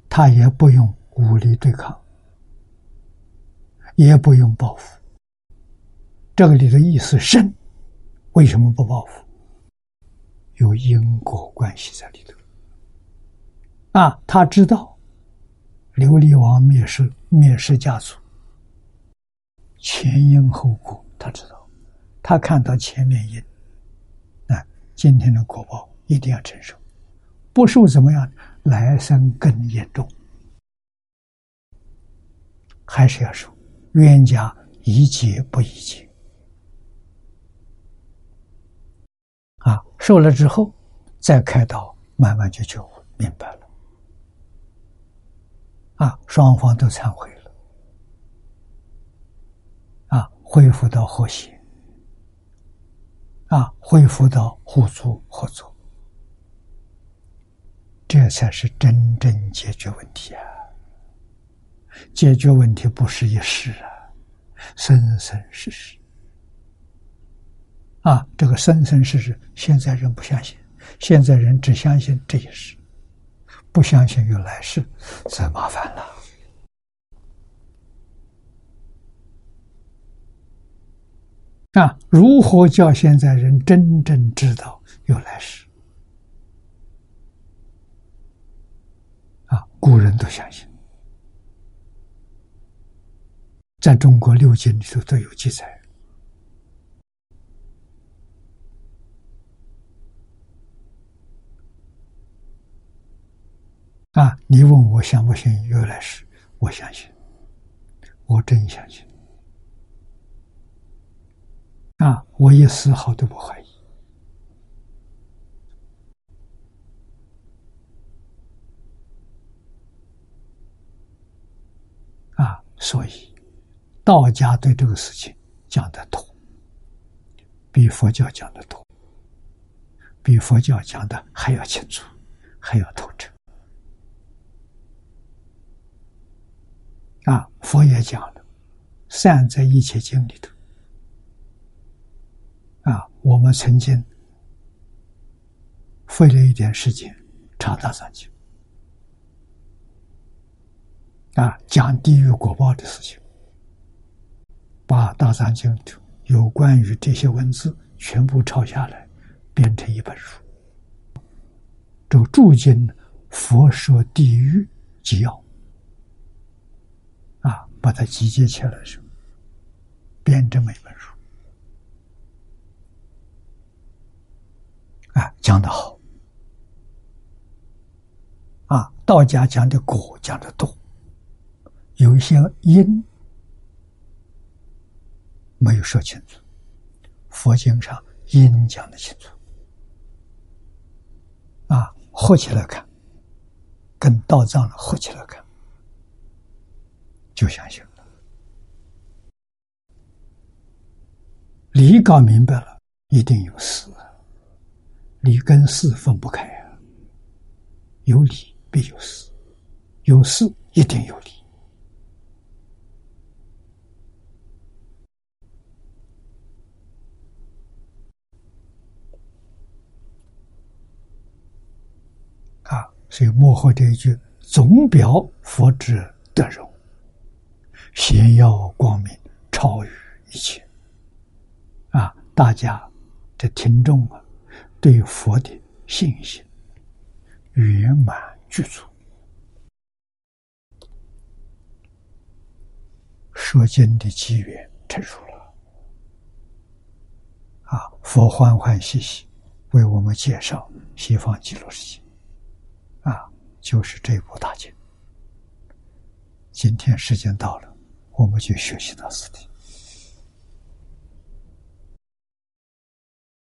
S1: 他也不用武力对抗，也不用报复。这个里的意思深，为什么不报复？有因果关系在里头。啊，他知道琉璃王灭世，灭世家族前因后果。他知道，他看到前面因，那今天的果报一定要承受，不受怎么样？来生更严重，还是要受。冤家宜解不宜结，啊，受了之后再开导，慢慢就就明白了，啊，双方都忏悔了。恢复到和谐，啊，恢复到互助合作，这才是真正解决问题啊！解决问题不是一时啊，生生世世啊！这个生生世世，现在人不相信，现在人只相信这一世，不相信有来世，这麻烦了。啊，如何叫现在人真正知道有来世？啊，古人都相信，在中国六经里头都有记载。啊，你问我相不信有来世？我相信，我真相信。啊！我一丝毫都不怀疑。啊，所以道家对这个事情讲的多，比佛教讲的多，比佛教讲的还要清楚，还要透彻。啊，佛也讲了，善在一切经里头。啊，我们曾经费了一点时间查大藏经，啊，讲地狱果报的事情，把大藏经有关于这些文字全部抄下来，编成一本书。这个注解《佛说地狱纪要》啊，把它集结起来是编这么一本书。啊，讲的好啊，道家讲的果讲的多，有一些因没有说清楚，佛经上因讲的清楚。啊，合起来看，跟道藏了合起来看，就相信了。理搞明白了，一定有事，理跟事分不开啊。有理必有事，有事一定有理。啊所以幕后这一句总表佛之德容，显耀光明，超于一切。啊，大家的听众啊，对佛的信心圆满具足，说经的机缘成熟了。啊，佛欢欢喜喜为我们介绍西方极乐世界。啊，就是这部大经。今天时间到了，我们就学习到此地。